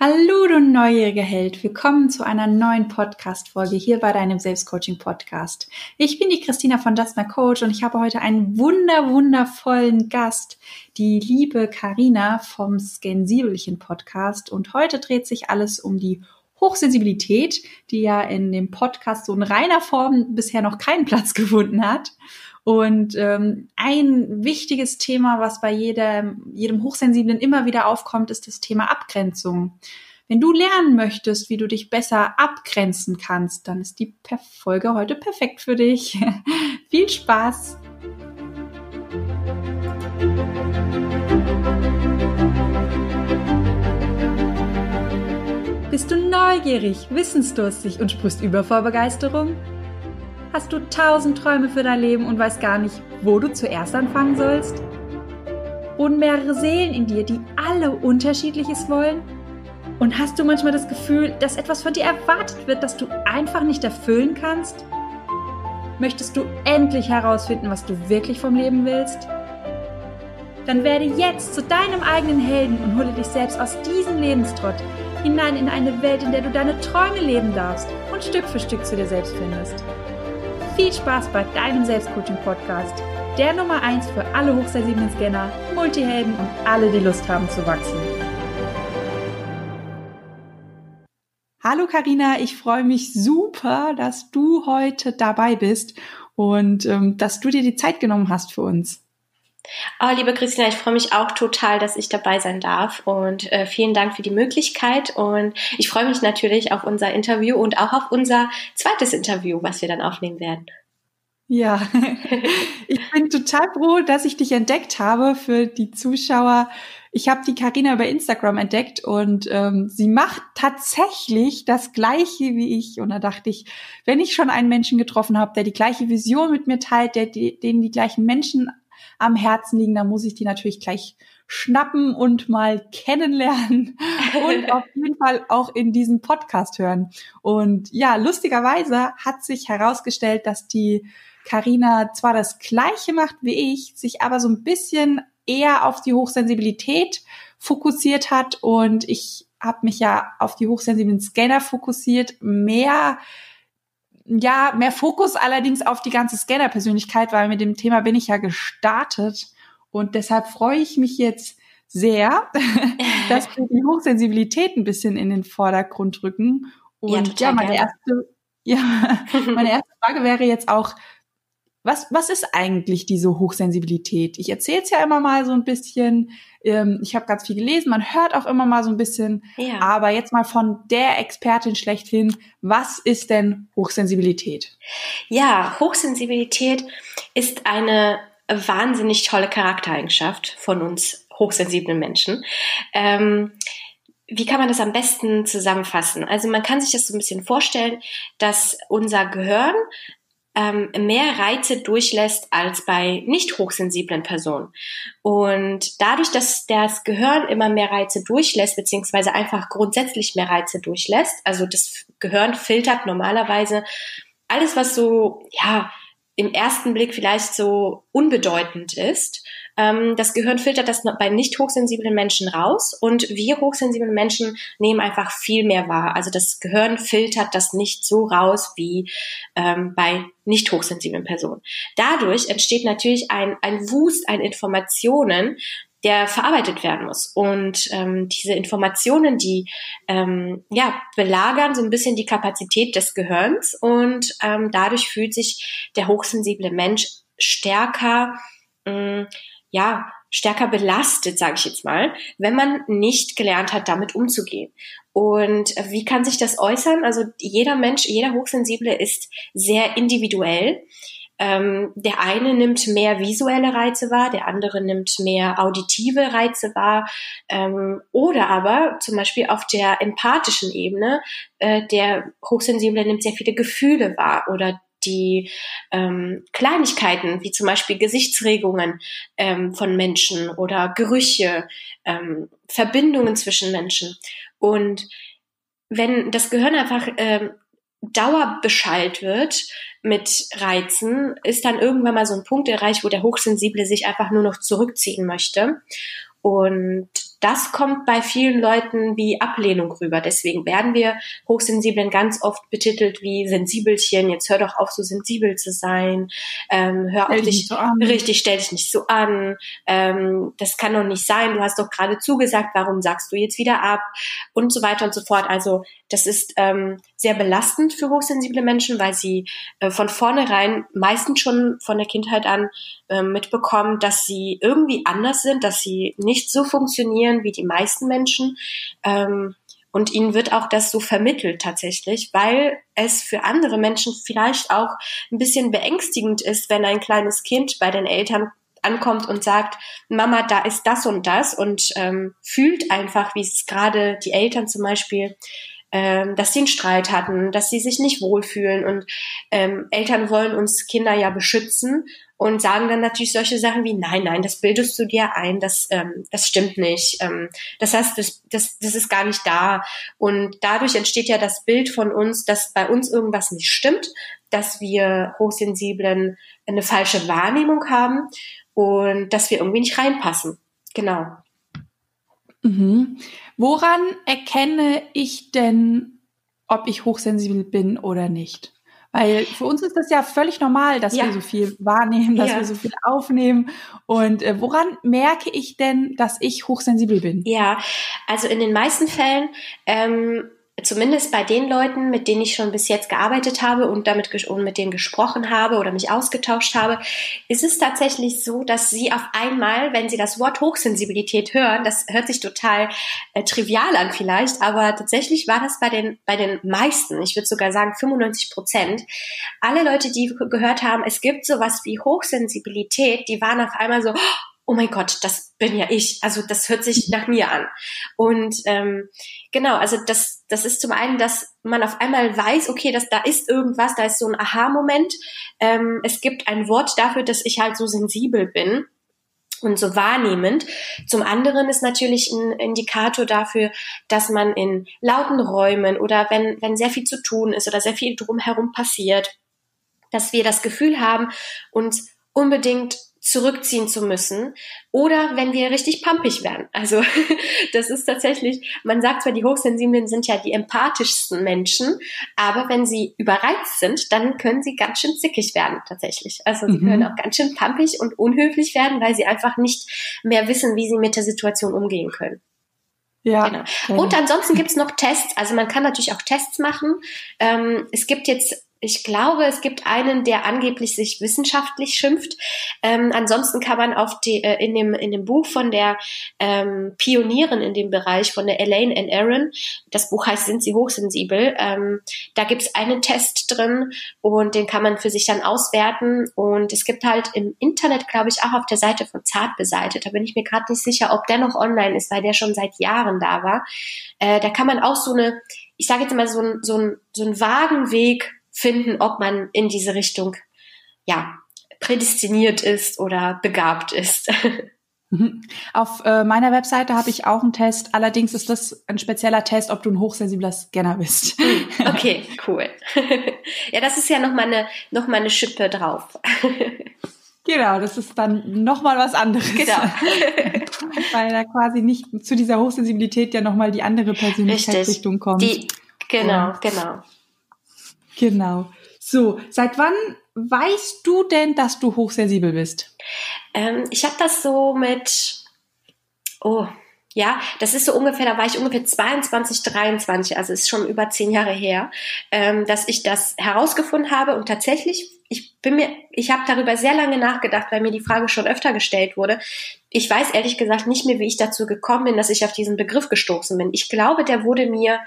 Hallo, du neugieriger Held. Willkommen zu einer neuen Podcast-Folge hier bei deinem Selbstcoaching-Podcast. Ich bin die Christina von Just My Coach und ich habe heute einen wunder, wundervollen Gast, die liebe Karina vom Skensibelchen Podcast. Und heute dreht sich alles um die Hochsensibilität, die ja in dem Podcast so in reiner Form bisher noch keinen Platz gefunden hat. Und ähm, ein wichtiges Thema, was bei jedem, jedem Hochsensiblen immer wieder aufkommt, ist das Thema Abgrenzung. Wenn du lernen möchtest, wie du dich besser abgrenzen kannst, dann ist die Folge heute perfekt für dich. Viel Spaß! Bist du neugierig, wissensdurstig und sprichst über vor Begeisterung? Hast du tausend Träume für dein Leben und weißt gar nicht, wo du zuerst anfangen sollst? Und mehrere Seelen in dir, die alle unterschiedliches wollen? Und hast du manchmal das Gefühl, dass etwas von dir erwartet wird, das du einfach nicht erfüllen kannst? Möchtest du endlich herausfinden, was du wirklich vom Leben willst? Dann werde jetzt zu deinem eigenen Helden und hole dich selbst aus diesem Lebenstrott hinein in eine Welt, in der du deine Träume leben darfst und Stück für Stück zu dir selbst findest. Viel Spaß bei deinem Selbstcoaching-Podcast. Der Nummer 1 für alle hochsensiblen Scanner, Multihelden und alle, die Lust haben zu wachsen. Hallo Karina, ich freue mich super, dass du heute dabei bist und ähm, dass du dir die Zeit genommen hast für uns. Oh, liebe Christina, ich freue mich auch total, dass ich dabei sein darf und äh, vielen Dank für die Möglichkeit und ich freue mich natürlich auf unser Interview und auch auf unser zweites Interview, was wir dann aufnehmen werden. Ja, ich bin total froh, dass ich dich entdeckt habe für die Zuschauer. Ich habe die Karina über Instagram entdeckt und ähm, sie macht tatsächlich das Gleiche wie ich. Und da dachte ich, wenn ich schon einen Menschen getroffen habe, der die gleiche Vision mit mir teilt, der die, denen die gleichen Menschen am Herzen liegen, dann muss ich die natürlich gleich schnappen und mal kennenlernen und auf jeden Fall auch in diesem Podcast hören. Und ja, lustigerweise hat sich herausgestellt, dass die Karina zwar das gleiche macht wie ich, sich aber so ein bisschen eher auf die Hochsensibilität fokussiert hat und ich habe mich ja auf die hochsensiblen Scanner fokussiert, mehr ja, mehr Fokus allerdings auf die ganze Scanner-Persönlichkeit, weil mit dem Thema bin ich ja gestartet. Und deshalb freue ich mich jetzt sehr, dass wir die Hochsensibilität ein bisschen in den Vordergrund rücken. Und ja, ja meine erste, ja, meine erste Frage wäre jetzt auch, was, was ist eigentlich diese Hochsensibilität? Ich erzähle es ja immer mal so ein bisschen. Ähm, ich habe ganz viel gelesen, man hört auch immer mal so ein bisschen. Ja. Aber jetzt mal von der Expertin schlechthin, was ist denn Hochsensibilität? Ja, Hochsensibilität ist eine wahnsinnig tolle Charaktereigenschaft von uns hochsensiblen Menschen. Ähm, wie kann man das am besten zusammenfassen? Also man kann sich das so ein bisschen vorstellen, dass unser Gehirn ähm, mehr Reize durchlässt als bei nicht hochsensiblen Personen. Und dadurch, dass das Gehirn immer mehr Reize durchlässt, beziehungsweise einfach grundsätzlich mehr Reize durchlässt, also das Gehirn filtert normalerweise alles, was so, ja, im ersten Blick vielleicht so unbedeutend ist, ähm, das Gehirn filtert das bei nicht hochsensiblen Menschen raus und wir hochsensiblen Menschen nehmen einfach viel mehr wahr. Also das Gehirn filtert das nicht so raus wie ähm, bei nicht hochsensiblen Personen. Dadurch entsteht natürlich ein, ein Wust an Informationen, der verarbeitet werden muss. Und ähm, diese Informationen, die ähm, ja belagern so ein bisschen die Kapazität des Gehirns und ähm, dadurch fühlt sich der hochsensible Mensch stärker mh, mm, ja, stärker belastet, sage ich jetzt mal, wenn man nicht gelernt hat, damit umzugehen. Und wie kann sich das äußern? Also jeder Mensch, jeder Hochsensible ist sehr individuell. Ähm, der eine nimmt mehr visuelle Reize wahr, der andere nimmt mehr auditive Reize wahr. Ähm, oder aber zum Beispiel auf der empathischen Ebene, äh, der Hochsensible nimmt sehr viele Gefühle wahr oder die ähm, Kleinigkeiten, wie zum Beispiel Gesichtsregungen ähm, von Menschen oder Gerüche, ähm, Verbindungen zwischen Menschen. Und wenn das Gehirn einfach ähm, dauerbeschallt wird mit Reizen, ist dann irgendwann mal so ein Punkt erreicht, wo der Hochsensible sich einfach nur noch zurückziehen möchte. Und das kommt bei vielen Leuten wie Ablehnung rüber. Deswegen werden wir Hochsensiblen ganz oft betitelt wie Sensibelchen. Jetzt hör doch auf, so sensibel zu sein. Ähm, hör stell auf dich, so richtig, stell dich nicht so an. Ähm, das kann doch nicht sein. Du hast doch gerade zugesagt. Warum sagst du jetzt wieder ab? Und so weiter und so fort. Also das ist ähm, sehr belastend für hochsensible Menschen, weil sie äh, von vornherein meistens schon von der Kindheit an äh, mitbekommen, dass sie irgendwie anders sind, dass sie nicht so funktionieren wie die meisten Menschen. Ähm, und ihnen wird auch das so vermittelt tatsächlich, weil es für andere Menschen vielleicht auch ein bisschen beängstigend ist, wenn ein kleines Kind bei den Eltern ankommt und sagt, Mama, da ist das und das und ähm, fühlt einfach, wie es gerade die Eltern zum Beispiel ähm, dass sie einen Streit hatten, dass sie sich nicht wohlfühlen und ähm, Eltern wollen uns Kinder ja beschützen und sagen dann natürlich solche Sachen wie nein, nein, das bildest du dir ein, das ähm, das stimmt nicht, ähm, das heißt, das, das das ist gar nicht da und dadurch entsteht ja das Bild von uns, dass bei uns irgendwas nicht stimmt, dass wir Hochsensiblen eine falsche Wahrnehmung haben und dass wir irgendwie nicht reinpassen. Genau. Mhm. Woran erkenne ich denn, ob ich hochsensibel bin oder nicht? Weil für uns ist das ja völlig normal, dass ja. wir so viel wahrnehmen, dass ja. wir so viel aufnehmen. Und äh, woran merke ich denn, dass ich hochsensibel bin? Ja, also in den meisten Fällen ähm, zumindest bei den Leuten, mit denen ich schon bis jetzt gearbeitet habe und damit und mit denen gesprochen habe oder mich ausgetauscht habe, ist es tatsächlich so, dass sie auf einmal, wenn sie das Wort Hochsensibilität hören, das hört sich total äh, trivial an vielleicht, aber tatsächlich war das bei den bei den meisten, ich würde sogar sagen 95 Prozent, alle Leute, die gehört haben, es gibt sowas wie Hochsensibilität, die waren auf einmal so oh mein Gott, das bin ja ich. Also das hört sich nach mir an. Und ähm, genau, also das, das ist zum einen, dass man auf einmal weiß, okay, dass da ist irgendwas, da ist so ein Aha-Moment. Ähm, es gibt ein Wort dafür, dass ich halt so sensibel bin und so wahrnehmend. Zum anderen ist natürlich ein Indikator dafür, dass man in lauten Räumen oder wenn, wenn sehr viel zu tun ist oder sehr viel drumherum passiert, dass wir das Gefühl haben, uns unbedingt zurückziehen zu müssen oder wenn wir richtig pumpig werden. Also das ist tatsächlich, man sagt zwar, die Hochsensiblen sind ja die empathischsten Menschen, aber wenn sie überreizt sind, dann können sie ganz schön zickig werden tatsächlich. Also sie mhm. können auch ganz schön pumpig und unhöflich werden, weil sie einfach nicht mehr wissen, wie sie mit der Situation umgehen können. Ja. Genau. Und ansonsten gibt's noch Tests. Also man kann natürlich auch Tests machen. Ähm, es gibt jetzt ich glaube, es gibt einen, der angeblich sich wissenschaftlich schimpft. Ähm, ansonsten kann man auf die, äh, in, dem, in dem Buch von der ähm, Pionierin in dem Bereich, von der Elaine and Aaron, das Buch heißt Sind Sie hochsensibel? Ähm, da gibt es einen Test drin und den kann man für sich dann auswerten. Und es gibt halt im Internet, glaube ich, auch auf der Seite von Zart beseitigt. Da bin ich mir gerade nicht sicher, ob der noch online ist, weil der schon seit Jahren da war. Äh, da kann man auch so eine, ich sage jetzt mal, so ein, so ein, so ein Wagenweg finden, ob man in diese Richtung, ja, prädestiniert ist oder begabt ist. Mhm. Auf äh, meiner Webseite habe ich auch einen Test. Allerdings ist das ein spezieller Test, ob du ein hochsensibler Scanner bist. Hm, okay, cool. ja, das ist ja noch mal eine, noch mal eine Schippe drauf. genau, das ist dann noch mal was anderes. Genau. Weil da quasi nicht zu dieser Hochsensibilität ja noch mal die andere Persönlichkeitsrichtung kommt. Die, genau, Und genau. Genau. So, seit wann weißt du denn, dass du hochsensibel bist? Ähm, ich habe das so mit, oh, ja, das ist so ungefähr, da war ich ungefähr 22, 23, also ist schon über zehn Jahre her, ähm, dass ich das herausgefunden habe und tatsächlich, ich bin mir, ich habe darüber sehr lange nachgedacht, weil mir die Frage schon öfter gestellt wurde. Ich weiß ehrlich gesagt nicht mehr, wie ich dazu gekommen bin, dass ich auf diesen Begriff gestoßen bin. Ich glaube, der wurde mir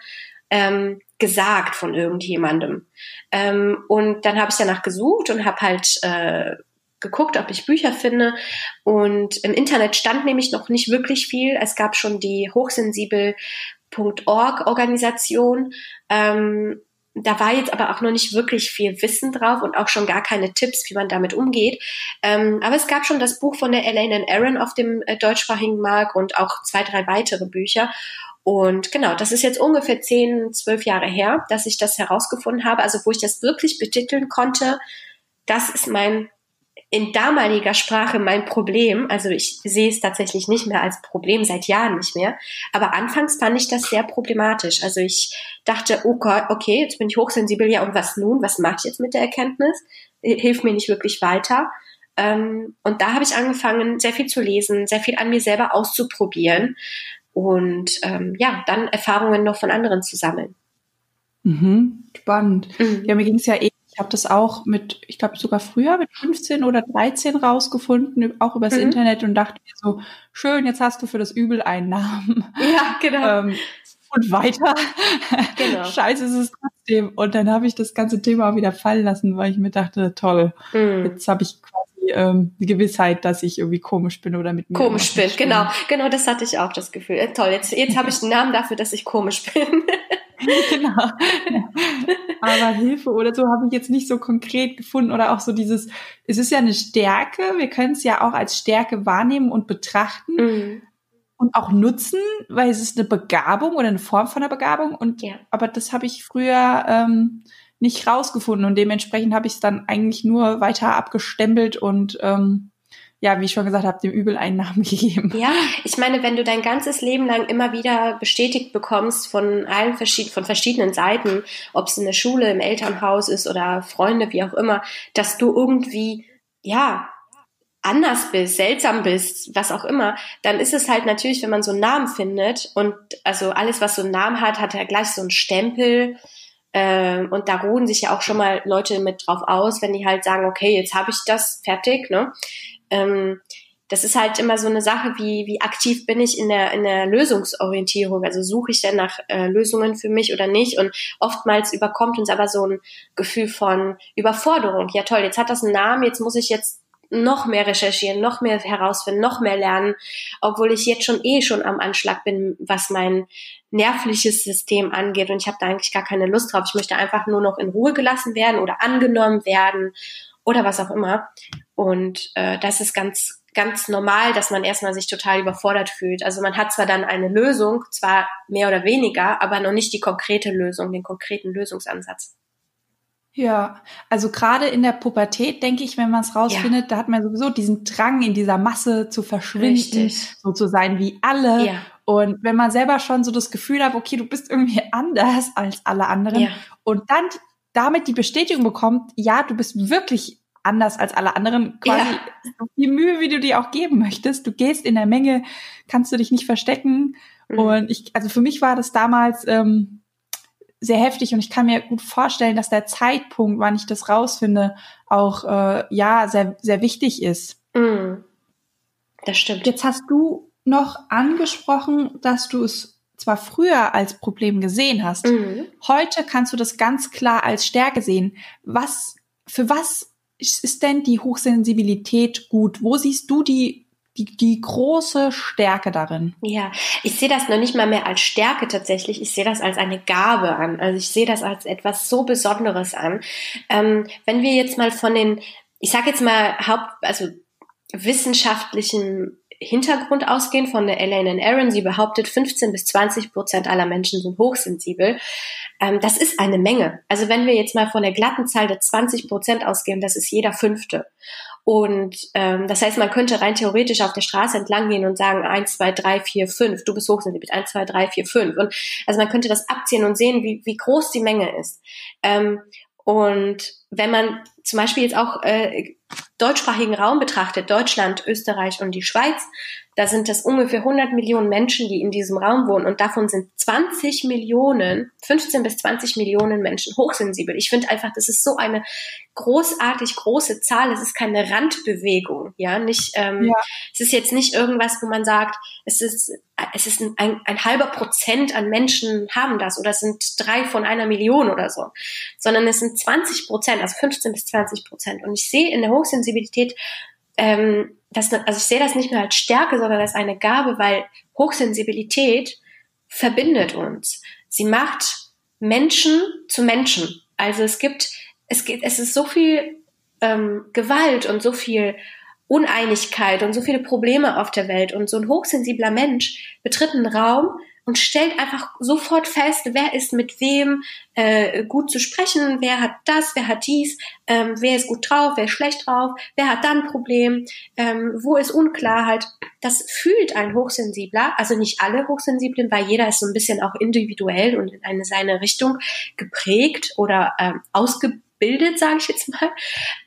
ähm, gesagt von irgendjemandem. Ähm, und dann habe ich danach gesucht und habe halt äh, geguckt, ob ich Bücher finde. Und im Internet stand nämlich noch nicht wirklich viel. Es gab schon die hochsensibel.org Organisation. Ähm, da war jetzt aber auch noch nicht wirklich viel Wissen drauf und auch schon gar keine Tipps, wie man damit umgeht. Ähm, aber es gab schon das Buch von der Elaine and Aaron auf dem äh, deutschsprachigen Markt und auch zwei, drei weitere Bücher. Und genau, das ist jetzt ungefähr zehn, zwölf Jahre her, dass ich das herausgefunden habe, also wo ich das wirklich betiteln konnte, das ist mein in damaliger Sprache mein Problem. Also ich sehe es tatsächlich nicht mehr als Problem, seit Jahren nicht mehr. Aber anfangs fand ich das sehr problematisch. Also ich dachte, oh Gott, okay, jetzt bin ich hochsensibel, ja, und was nun? Was mache ich jetzt mit der Erkenntnis? Hilft mir nicht wirklich weiter. Ähm, und da habe ich angefangen, sehr viel zu lesen, sehr viel an mir selber auszuprobieren und ähm, ja, dann Erfahrungen noch von anderen zu sammeln. Mhm, spannend. Mhm. Ja, mir ging es ja eh ich habe das auch mit, ich glaube sogar früher mit 15 oder 13 rausgefunden, auch übers mhm. Internet und dachte mir so, schön, jetzt hast du für das Übel Einnahmen. Ja, genau. Ähm, und weiter. Genau. Scheiße ist es trotzdem. Und dann habe ich das ganze Thema wieder fallen lassen, weil ich mir dachte, toll, mhm. jetzt habe ich quasi ähm, die Gewissheit, dass ich irgendwie komisch bin oder mit mir. Komisch bin, genau. Genau, das hatte ich auch das Gefühl. Äh, toll, jetzt, jetzt habe ich einen Namen dafür, dass ich komisch bin. genau. Aber Hilfe oder so habe ich jetzt nicht so konkret gefunden oder auch so dieses, es ist ja eine Stärke, wir können es ja auch als Stärke wahrnehmen und betrachten mhm. und auch nutzen, weil es ist eine Begabung oder eine Form von einer Begabung und ja. aber das habe ich früher ähm, nicht rausgefunden und dementsprechend habe ich es dann eigentlich nur weiter abgestempelt und ähm, ja, wie ich schon gesagt habe, dem Übel einen Namen gegeben. Ja, ich meine, wenn du dein ganzes Leben lang immer wieder bestätigt bekommst von allen verschiedenen, von verschiedenen Seiten, ob es in der Schule, im Elternhaus ist oder Freunde, wie auch immer, dass du irgendwie, ja, anders bist, seltsam bist, was auch immer, dann ist es halt natürlich, wenn man so einen Namen findet und also alles, was so einen Namen hat, hat ja gleich so einen Stempel, ähm, und da ruhen sich ja auch schon mal Leute mit drauf aus, wenn die halt sagen, okay, jetzt habe ich das fertig, ne? ähm, das ist halt immer so eine Sache, wie, wie aktiv bin ich in der, in der Lösungsorientierung. Also suche ich denn nach äh, Lösungen für mich oder nicht? Und oftmals überkommt uns aber so ein Gefühl von Überforderung. Ja toll, jetzt hat das einen Namen, jetzt muss ich jetzt noch mehr recherchieren, noch mehr herausfinden, noch mehr lernen, obwohl ich jetzt schon eh schon am Anschlag bin, was mein nervliches System angeht und ich habe da eigentlich gar keine Lust drauf. Ich möchte einfach nur noch in Ruhe gelassen werden oder angenommen werden oder was auch immer. Und äh, das ist ganz, ganz normal, dass man erstmal sich total überfordert fühlt. Also man hat zwar dann eine Lösung, zwar mehr oder weniger, aber noch nicht die konkrete Lösung, den konkreten Lösungsansatz. Ja, also gerade in der Pubertät, denke ich, wenn man es rausfindet, ja. da hat man sowieso diesen Drang, in dieser Masse zu verschwinden, Richtig. so zu sein wie alle. Ja. Und wenn man selber schon so das Gefühl hat, okay, du bist irgendwie anders als alle anderen ja. und dann damit die Bestätigung bekommt, ja, du bist wirklich anders als alle anderen, quasi ja. so viel Mühe, wie du dir auch geben möchtest. Du gehst in der Menge, kannst du dich nicht verstecken. Mhm. Und ich, also für mich war das damals ähm, sehr heftig und ich kann mir gut vorstellen, dass der Zeitpunkt, wann ich das rausfinde, auch äh, ja sehr sehr wichtig ist. Mhm. Das stimmt. Jetzt hast du noch angesprochen, dass du es zwar früher als Problem gesehen hast, mhm. heute kannst du das ganz klar als Stärke sehen. Was, für was ist denn die Hochsensibilität gut? Wo siehst du die die, die große Stärke darin. Ja, ich sehe das noch nicht mal mehr als Stärke tatsächlich. Ich sehe das als eine Gabe an. Also ich sehe das als etwas so Besonderes an. Ähm, wenn wir jetzt mal von den, ich sage jetzt mal Haupt, also wissenschaftlichen Hintergrund ausgehen von der Elaine Aaron. Sie behauptet, 15 bis 20 Prozent aller Menschen sind hochsensibel. Ähm, das ist eine Menge. Also wenn wir jetzt mal von der glatten Zahl der 20 Prozent ausgehen, das ist jeder Fünfte. Und ähm, das heißt, man könnte rein theoretisch auf der Straße entlang gehen und sagen, eins, zwei, drei, vier, fünf, du bist hochsensibel, eins, zwei, drei, vier, fünf. Und also man könnte das abziehen und sehen, wie, wie groß die Menge ist. Ähm, und wenn man zum Beispiel jetzt auch äh, deutschsprachigen Raum betrachtet, Deutschland, Österreich und die Schweiz, da sind das ungefähr 100 Millionen Menschen, die in diesem Raum wohnen und davon sind 20 Millionen, 15 bis 20 Millionen Menschen hochsensibel. Ich finde einfach, das ist so eine großartig große Zahl. Es ist keine Randbewegung, ja, nicht. Ähm, ja. Es ist jetzt nicht irgendwas, wo man sagt, es ist es ist ein, ein, ein halber Prozent an Menschen haben das oder es sind drei von einer Million oder so, sondern es sind 20 Prozent, also 15 bis 20 Prozent. Und ich sehe in der Hochsensibilität ähm, das, also ich sehe das nicht mehr als Stärke, sondern als eine Gabe, weil Hochsensibilität verbindet uns. Sie macht Menschen zu Menschen. Also es gibt, es gibt, es ist so viel ähm, Gewalt und so viel Uneinigkeit und so viele Probleme auf der Welt und so ein hochsensibler Mensch betritt einen Raum und stellt einfach sofort fest, wer ist mit wem äh, gut zu sprechen, wer hat das, wer hat dies, ähm, wer ist gut drauf, wer ist schlecht drauf, wer hat dann ein Problem, ähm, wo ist Unklarheit. Das fühlt ein Hochsensibler, also nicht alle Hochsensiblen, weil jeder ist so ein bisschen auch individuell und in eine seine Richtung geprägt oder ähm, ausgebildet bildet, sage ich jetzt mal.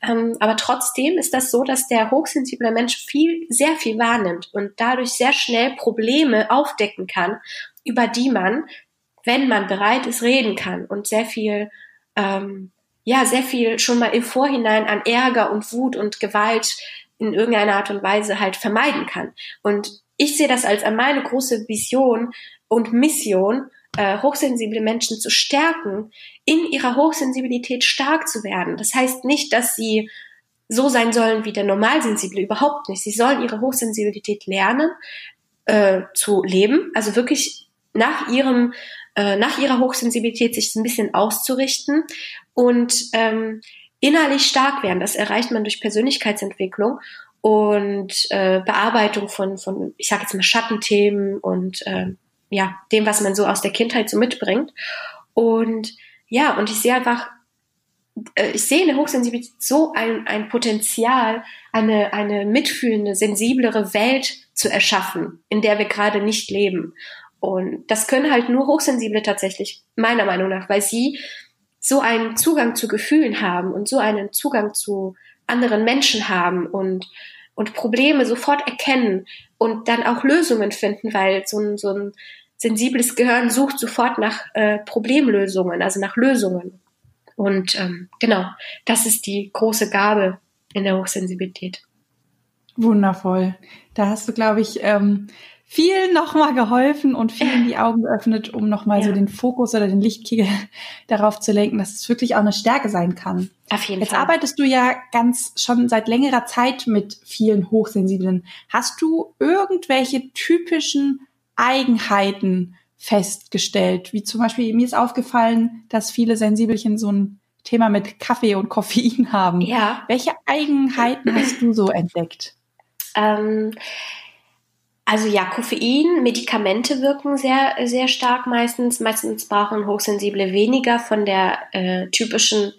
Ähm, aber trotzdem ist das so, dass der hochsensible Mensch viel, sehr viel wahrnimmt und dadurch sehr schnell Probleme aufdecken kann, über die man, wenn man bereit ist, reden kann und sehr viel, ähm, ja, sehr viel schon mal im Vorhinein an Ärger und Wut und Gewalt in irgendeiner Art und Weise halt vermeiden kann. Und ich sehe das als meine große Vision und Mission, äh, hochsensible Menschen zu stärken, in ihrer Hochsensibilität stark zu werden. Das heißt nicht, dass sie so sein sollen wie der Normalsensible, überhaupt nicht. Sie sollen ihre Hochsensibilität lernen äh, zu leben, also wirklich nach ihrem äh, nach ihrer Hochsensibilität sich ein bisschen auszurichten und ähm, innerlich stark werden. Das erreicht man durch Persönlichkeitsentwicklung und äh, Bearbeitung von, von ich sage jetzt mal Schattenthemen und äh, ja, dem, was man so aus der Kindheit so mitbringt. Und ja, und ich sehe einfach, äh, ich sehe in der Hochsensibilität so ein, ein Potenzial, eine, eine mitfühlende, sensiblere Welt zu erschaffen, in der wir gerade nicht leben. Und das können halt nur Hochsensible tatsächlich, meiner Meinung nach, weil sie so einen Zugang zu Gefühlen haben und so einen Zugang zu anderen Menschen haben und, und Probleme sofort erkennen und dann auch Lösungen finden, weil so ein, so ein sensibles Gehirn sucht sofort nach äh, Problemlösungen, also nach Lösungen. Und ähm, genau, das ist die große Gabe in der Hochsensibilität. Wundervoll. Da hast du, glaube ich, ähm, viel nochmal geholfen und vielen die Augen geöffnet, um nochmal ja. so den Fokus oder den Lichtkegel darauf zu lenken, dass es wirklich auch eine Stärke sein kann. Auf jeden Jetzt Fall. arbeitest du ja ganz schon seit längerer Zeit mit vielen Hochsensiblen. Hast du irgendwelche typischen Eigenheiten festgestellt. Wie zum Beispiel, mir ist aufgefallen, dass viele Sensibelchen so ein Thema mit Kaffee und Koffein haben. Ja. Welche Eigenheiten hast du so entdeckt? Ähm, also ja, Koffein, Medikamente wirken sehr, sehr stark meistens. Meistens brauchen Hochsensible weniger von der äh, typischen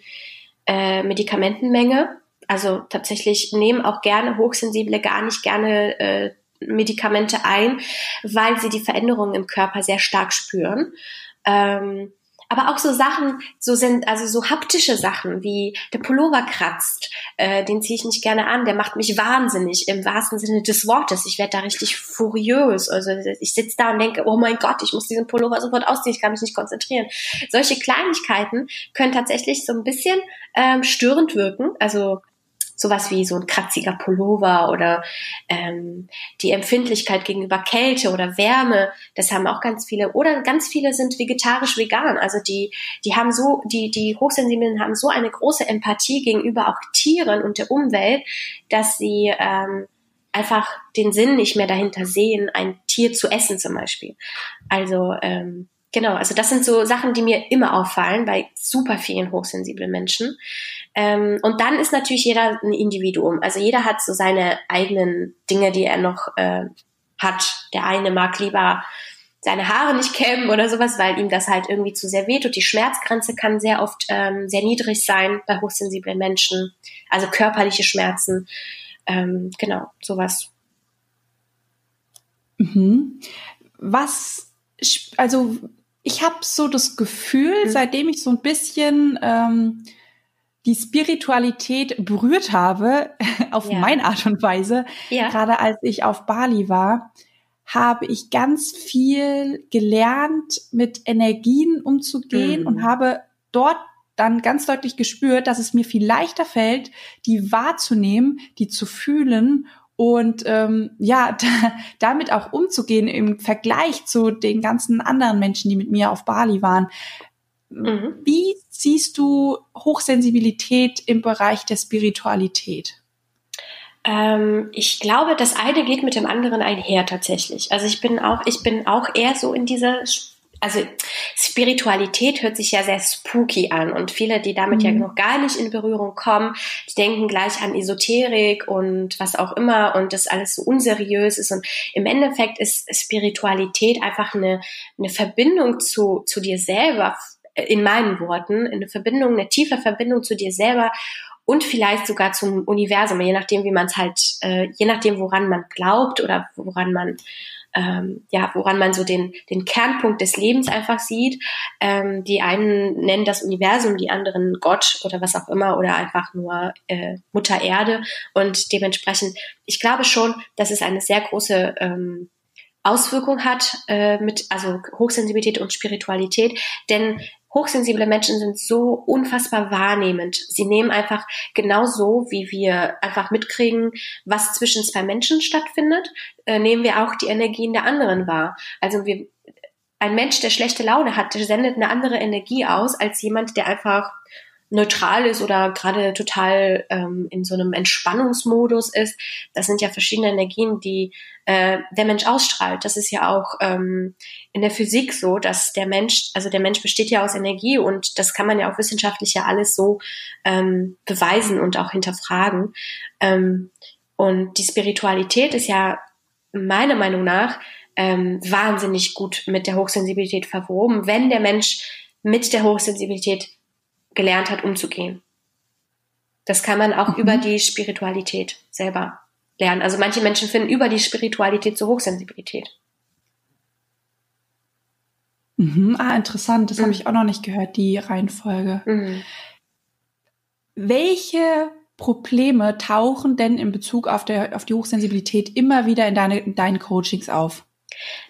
äh, Medikamentenmenge. Also tatsächlich nehmen auch gerne Hochsensible gar nicht gerne äh, Medikamente ein, weil sie die Veränderungen im Körper sehr stark spüren. Ähm, aber auch so Sachen, so sind, also so haptische Sachen wie der Pullover kratzt, äh, den ziehe ich nicht gerne an, der macht mich wahnsinnig im wahrsten Sinne des Wortes. Ich werde da richtig furiös. Also ich sitze da und denke, oh mein Gott, ich muss diesen Pullover sofort ausziehen, ich kann mich nicht konzentrieren. Solche Kleinigkeiten können tatsächlich so ein bisschen ähm, störend wirken. Also sowas wie so ein kratziger Pullover oder ähm, die Empfindlichkeit gegenüber Kälte oder Wärme, das haben auch ganz viele. Oder ganz viele sind vegetarisch vegan. Also die, die haben so, die, die Hochsensiblen haben so eine große Empathie gegenüber auch Tieren und der Umwelt, dass sie ähm, einfach den Sinn nicht mehr dahinter sehen, ein Tier zu essen zum Beispiel. Also ähm, Genau, also das sind so Sachen, die mir immer auffallen bei super vielen hochsensiblen Menschen. Ähm, und dann ist natürlich jeder ein Individuum. Also jeder hat so seine eigenen Dinge, die er noch äh, hat. Der eine mag lieber seine Haare nicht kämmen oder sowas, weil ihm das halt irgendwie zu sehr wehtut. Die Schmerzgrenze kann sehr oft ähm, sehr niedrig sein bei hochsensiblen Menschen. Also körperliche Schmerzen. Ähm, genau, sowas. Mhm. Was, also ich habe so das Gefühl, mhm. seitdem ich so ein bisschen ähm, die Spiritualität berührt habe, auf ja. meine Art und Weise, ja. gerade als ich auf Bali war, habe ich ganz viel gelernt, mit Energien umzugehen mhm. und habe dort dann ganz deutlich gespürt, dass es mir viel leichter fällt, die wahrzunehmen, die zu fühlen und ähm, ja, da, damit auch umzugehen im Vergleich zu den ganzen anderen Menschen, die mit mir auf Bali waren. Mhm. Wie siehst du Hochsensibilität im Bereich der Spiritualität? Ähm, ich glaube, das eine geht mit dem anderen einher tatsächlich. Also ich bin auch, ich bin auch eher so in dieser also Spiritualität hört sich ja sehr spooky an und viele, die damit mhm. ja noch gar nicht in Berührung kommen, die denken gleich an Esoterik und was auch immer und das alles so unseriös ist und im Endeffekt ist Spiritualität einfach eine, eine Verbindung zu, zu dir selber, in meinen Worten, eine Verbindung, eine tiefe Verbindung zu dir selber und vielleicht sogar zum Universum, je nachdem, wie man es halt, äh, je nachdem, woran man glaubt oder woran man ähm, ja, woran man so den, den Kernpunkt des Lebens einfach sieht. Ähm, die einen nennen das Universum, die anderen Gott oder was auch immer oder einfach nur äh, Mutter Erde. Und dementsprechend, ich glaube schon, dass es eine sehr große ähm, Auswirkung hat äh, mit also Hochsensibilität und Spiritualität, denn hochsensible Menschen sind so unfassbar wahrnehmend. Sie nehmen einfach genauso, wie wir einfach mitkriegen, was zwischen zwei Menschen stattfindet, äh, nehmen wir auch die Energien der anderen wahr. Also wir, ein Mensch, der schlechte Laune hat, der sendet eine andere Energie aus als jemand, der einfach neutral ist oder gerade total ähm, in so einem Entspannungsmodus ist. Das sind ja verschiedene Energien, die äh, der Mensch ausstrahlt. Das ist ja auch ähm, in der Physik so, dass der Mensch, also der Mensch besteht ja aus Energie und das kann man ja auch wissenschaftlich ja alles so ähm, beweisen und auch hinterfragen. Ähm, und die Spiritualität ist ja meiner Meinung nach ähm, wahnsinnig gut mit der Hochsensibilität verwoben, wenn der Mensch mit der Hochsensibilität gelernt hat, umzugehen. Das kann man auch mhm. über die Spiritualität selber lernen. Also manche Menschen finden über die Spiritualität zur Hochsensibilität. Mhm. Ah, interessant. Das mhm. habe ich auch noch nicht gehört, die Reihenfolge. Mhm. Welche Probleme tauchen denn in Bezug auf, der, auf die Hochsensibilität immer wieder in, deine, in deinen Coachings auf?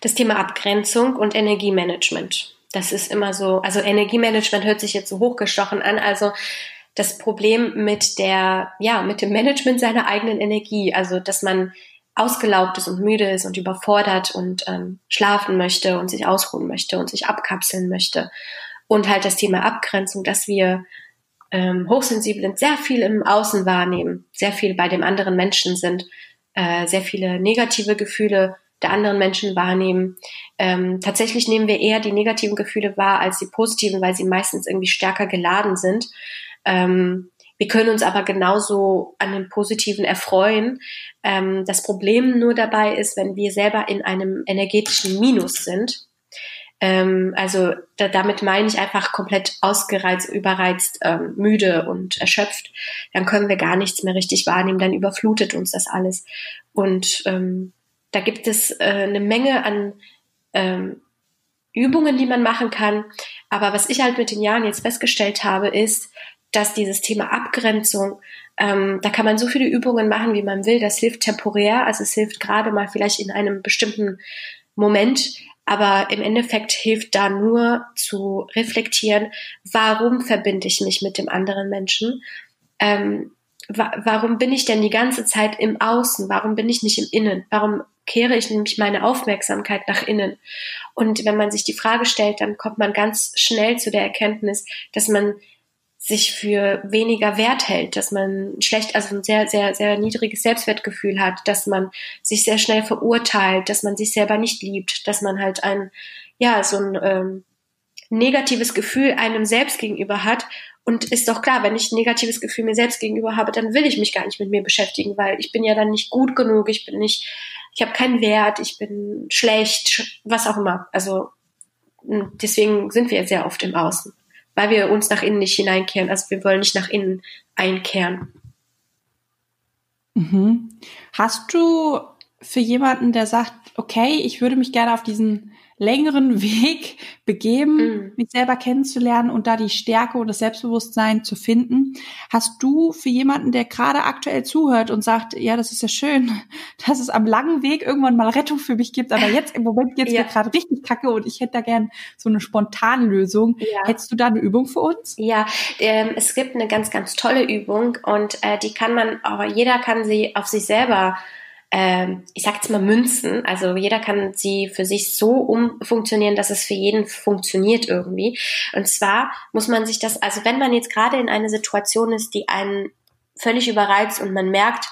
Das Thema Abgrenzung und Energiemanagement. Das ist immer so, also Energiemanagement hört sich jetzt so hochgestochen an, also das Problem mit der, ja, mit dem Management seiner eigenen Energie, also dass man ausgelaugt ist und müde ist und überfordert und ähm, schlafen möchte und sich ausruhen möchte und sich abkapseln möchte. Und halt das Thema Abgrenzung, dass wir ähm, hochsensibel sehr viel im Außen wahrnehmen, sehr viel bei dem anderen Menschen sind, äh, sehr viele negative Gefühle der anderen Menschen wahrnehmen. Ähm, tatsächlich nehmen wir eher die negativen Gefühle wahr als die positiven, weil sie meistens irgendwie stärker geladen sind. Ähm, wir können uns aber genauso an den positiven erfreuen. Ähm, das Problem nur dabei ist, wenn wir selber in einem energetischen Minus sind. Ähm, also da, damit meine ich einfach komplett ausgereizt, überreizt, ähm, müde und erschöpft. Dann können wir gar nichts mehr richtig wahrnehmen. Dann überflutet uns das alles. Und ähm, da gibt es äh, eine Menge an ähm, Übungen, die man machen kann. Aber was ich halt mit den Jahren jetzt festgestellt habe, ist, dass dieses Thema Abgrenzung, ähm, da kann man so viele Übungen machen, wie man will. Das hilft temporär, also es hilft gerade mal vielleicht in einem bestimmten Moment. Aber im Endeffekt hilft da nur zu reflektieren, warum verbinde ich mich mit dem anderen Menschen? Ähm, wa warum bin ich denn die ganze Zeit im Außen? Warum bin ich nicht im Innen? Warum kehre ich nämlich meine Aufmerksamkeit nach innen. Und wenn man sich die Frage stellt, dann kommt man ganz schnell zu der Erkenntnis, dass man sich für weniger wert hält, dass man schlecht, also ein sehr, sehr, sehr niedriges Selbstwertgefühl hat, dass man sich sehr schnell verurteilt, dass man sich selber nicht liebt, dass man halt ein, ja, so ein ähm, negatives Gefühl einem selbst gegenüber hat. Und ist doch klar, wenn ich ein negatives Gefühl mir selbst gegenüber habe, dann will ich mich gar nicht mit mir beschäftigen, weil ich bin ja dann nicht gut genug, ich bin nicht ich habe keinen Wert, ich bin schlecht, was auch immer. Also hm, deswegen sind wir sehr oft im Außen, weil wir uns nach innen nicht hineinkehren. Also wir wollen nicht nach innen einkehren. Mhm. Hast du für jemanden, der sagt, okay, ich würde mich gerne auf diesen längeren Weg begeben, mhm. mich selber kennenzulernen und da die Stärke und das Selbstbewusstsein zu finden. Hast du für jemanden, der gerade aktuell zuhört und sagt, ja, das ist ja schön, dass es am langen Weg irgendwann mal Rettung für mich gibt, aber jetzt im Moment geht's ja. mir gerade richtig kacke und ich hätte da gern so eine Spontanlösung. Ja. Hättest du da eine Übung für uns? Ja, ähm, es gibt eine ganz, ganz tolle Übung und äh, die kann man, aber jeder kann sie auf sich selber ich sag jetzt mal Münzen. Also jeder kann sie für sich so umfunktionieren, dass es für jeden funktioniert irgendwie. Und zwar muss man sich das, also wenn man jetzt gerade in einer Situation ist, die einen völlig überreizt und man merkt,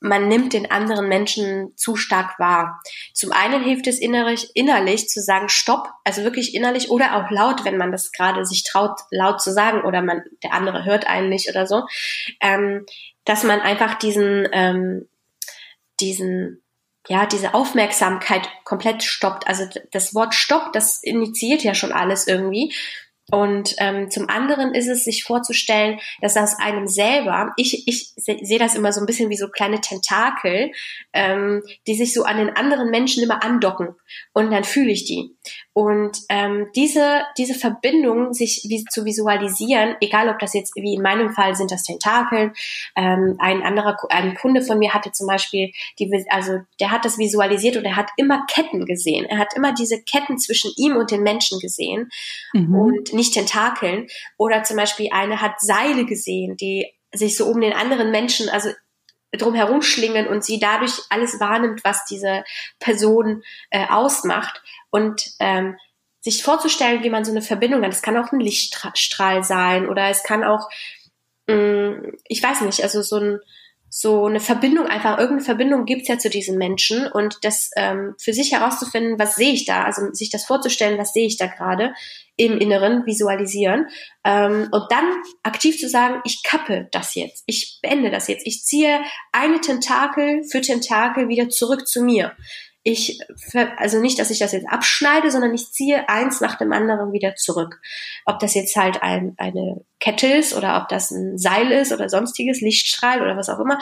man nimmt den anderen Menschen zu stark wahr. Zum einen hilft es innerlich, innerlich zu sagen Stopp, also wirklich innerlich oder auch laut, wenn man das gerade sich traut, laut zu sagen oder man der andere hört einen nicht oder so, ähm, dass man einfach diesen ähm, diesen ja, diese Aufmerksamkeit komplett stoppt. Also das Wort Stopp, das initiiert ja schon alles irgendwie. Und ähm, zum anderen ist es, sich vorzustellen, dass aus einem selber, ich, ich sehe das immer so ein bisschen wie so kleine Tentakel, ähm, die sich so an den anderen Menschen immer andocken. Und dann fühle ich die. Und ähm, diese, diese Verbindung sich wie, zu visualisieren, egal ob das jetzt, wie in meinem Fall sind das Tentakeln, ähm, ein anderer, ein Kunde von mir hatte zum Beispiel, die, also der hat das visualisiert und er hat immer Ketten gesehen. Er hat immer diese Ketten zwischen ihm und den Menschen gesehen mhm. und nicht Tentakeln. Oder zum Beispiel eine hat Seile gesehen, die sich so um den anderen Menschen, also drumherum schlingen und sie dadurch alles wahrnimmt, was diese Person äh, ausmacht. Und ähm, sich vorzustellen, wie man so eine Verbindung hat. Es kann auch ein Lichtstrahl sein oder es kann auch, mh, mm, ich weiß nicht, also so ein so eine Verbindung einfach, irgendeine Verbindung gibt's ja zu diesen Menschen. Und das ähm, für sich herauszufinden, was sehe ich da, also sich das vorzustellen, was sehe ich da gerade im Inneren, visualisieren. Ähm, und dann aktiv zu sagen, ich kappe das jetzt, ich beende das jetzt, ich ziehe eine Tentakel für Tentakel wieder zurück zu mir ich, also nicht, dass ich das jetzt abschneide, sondern ich ziehe eins nach dem anderen wieder zurück. Ob das jetzt halt ein, eine Kette ist oder ob das ein Seil ist oder sonstiges, Lichtstrahl oder was auch immer.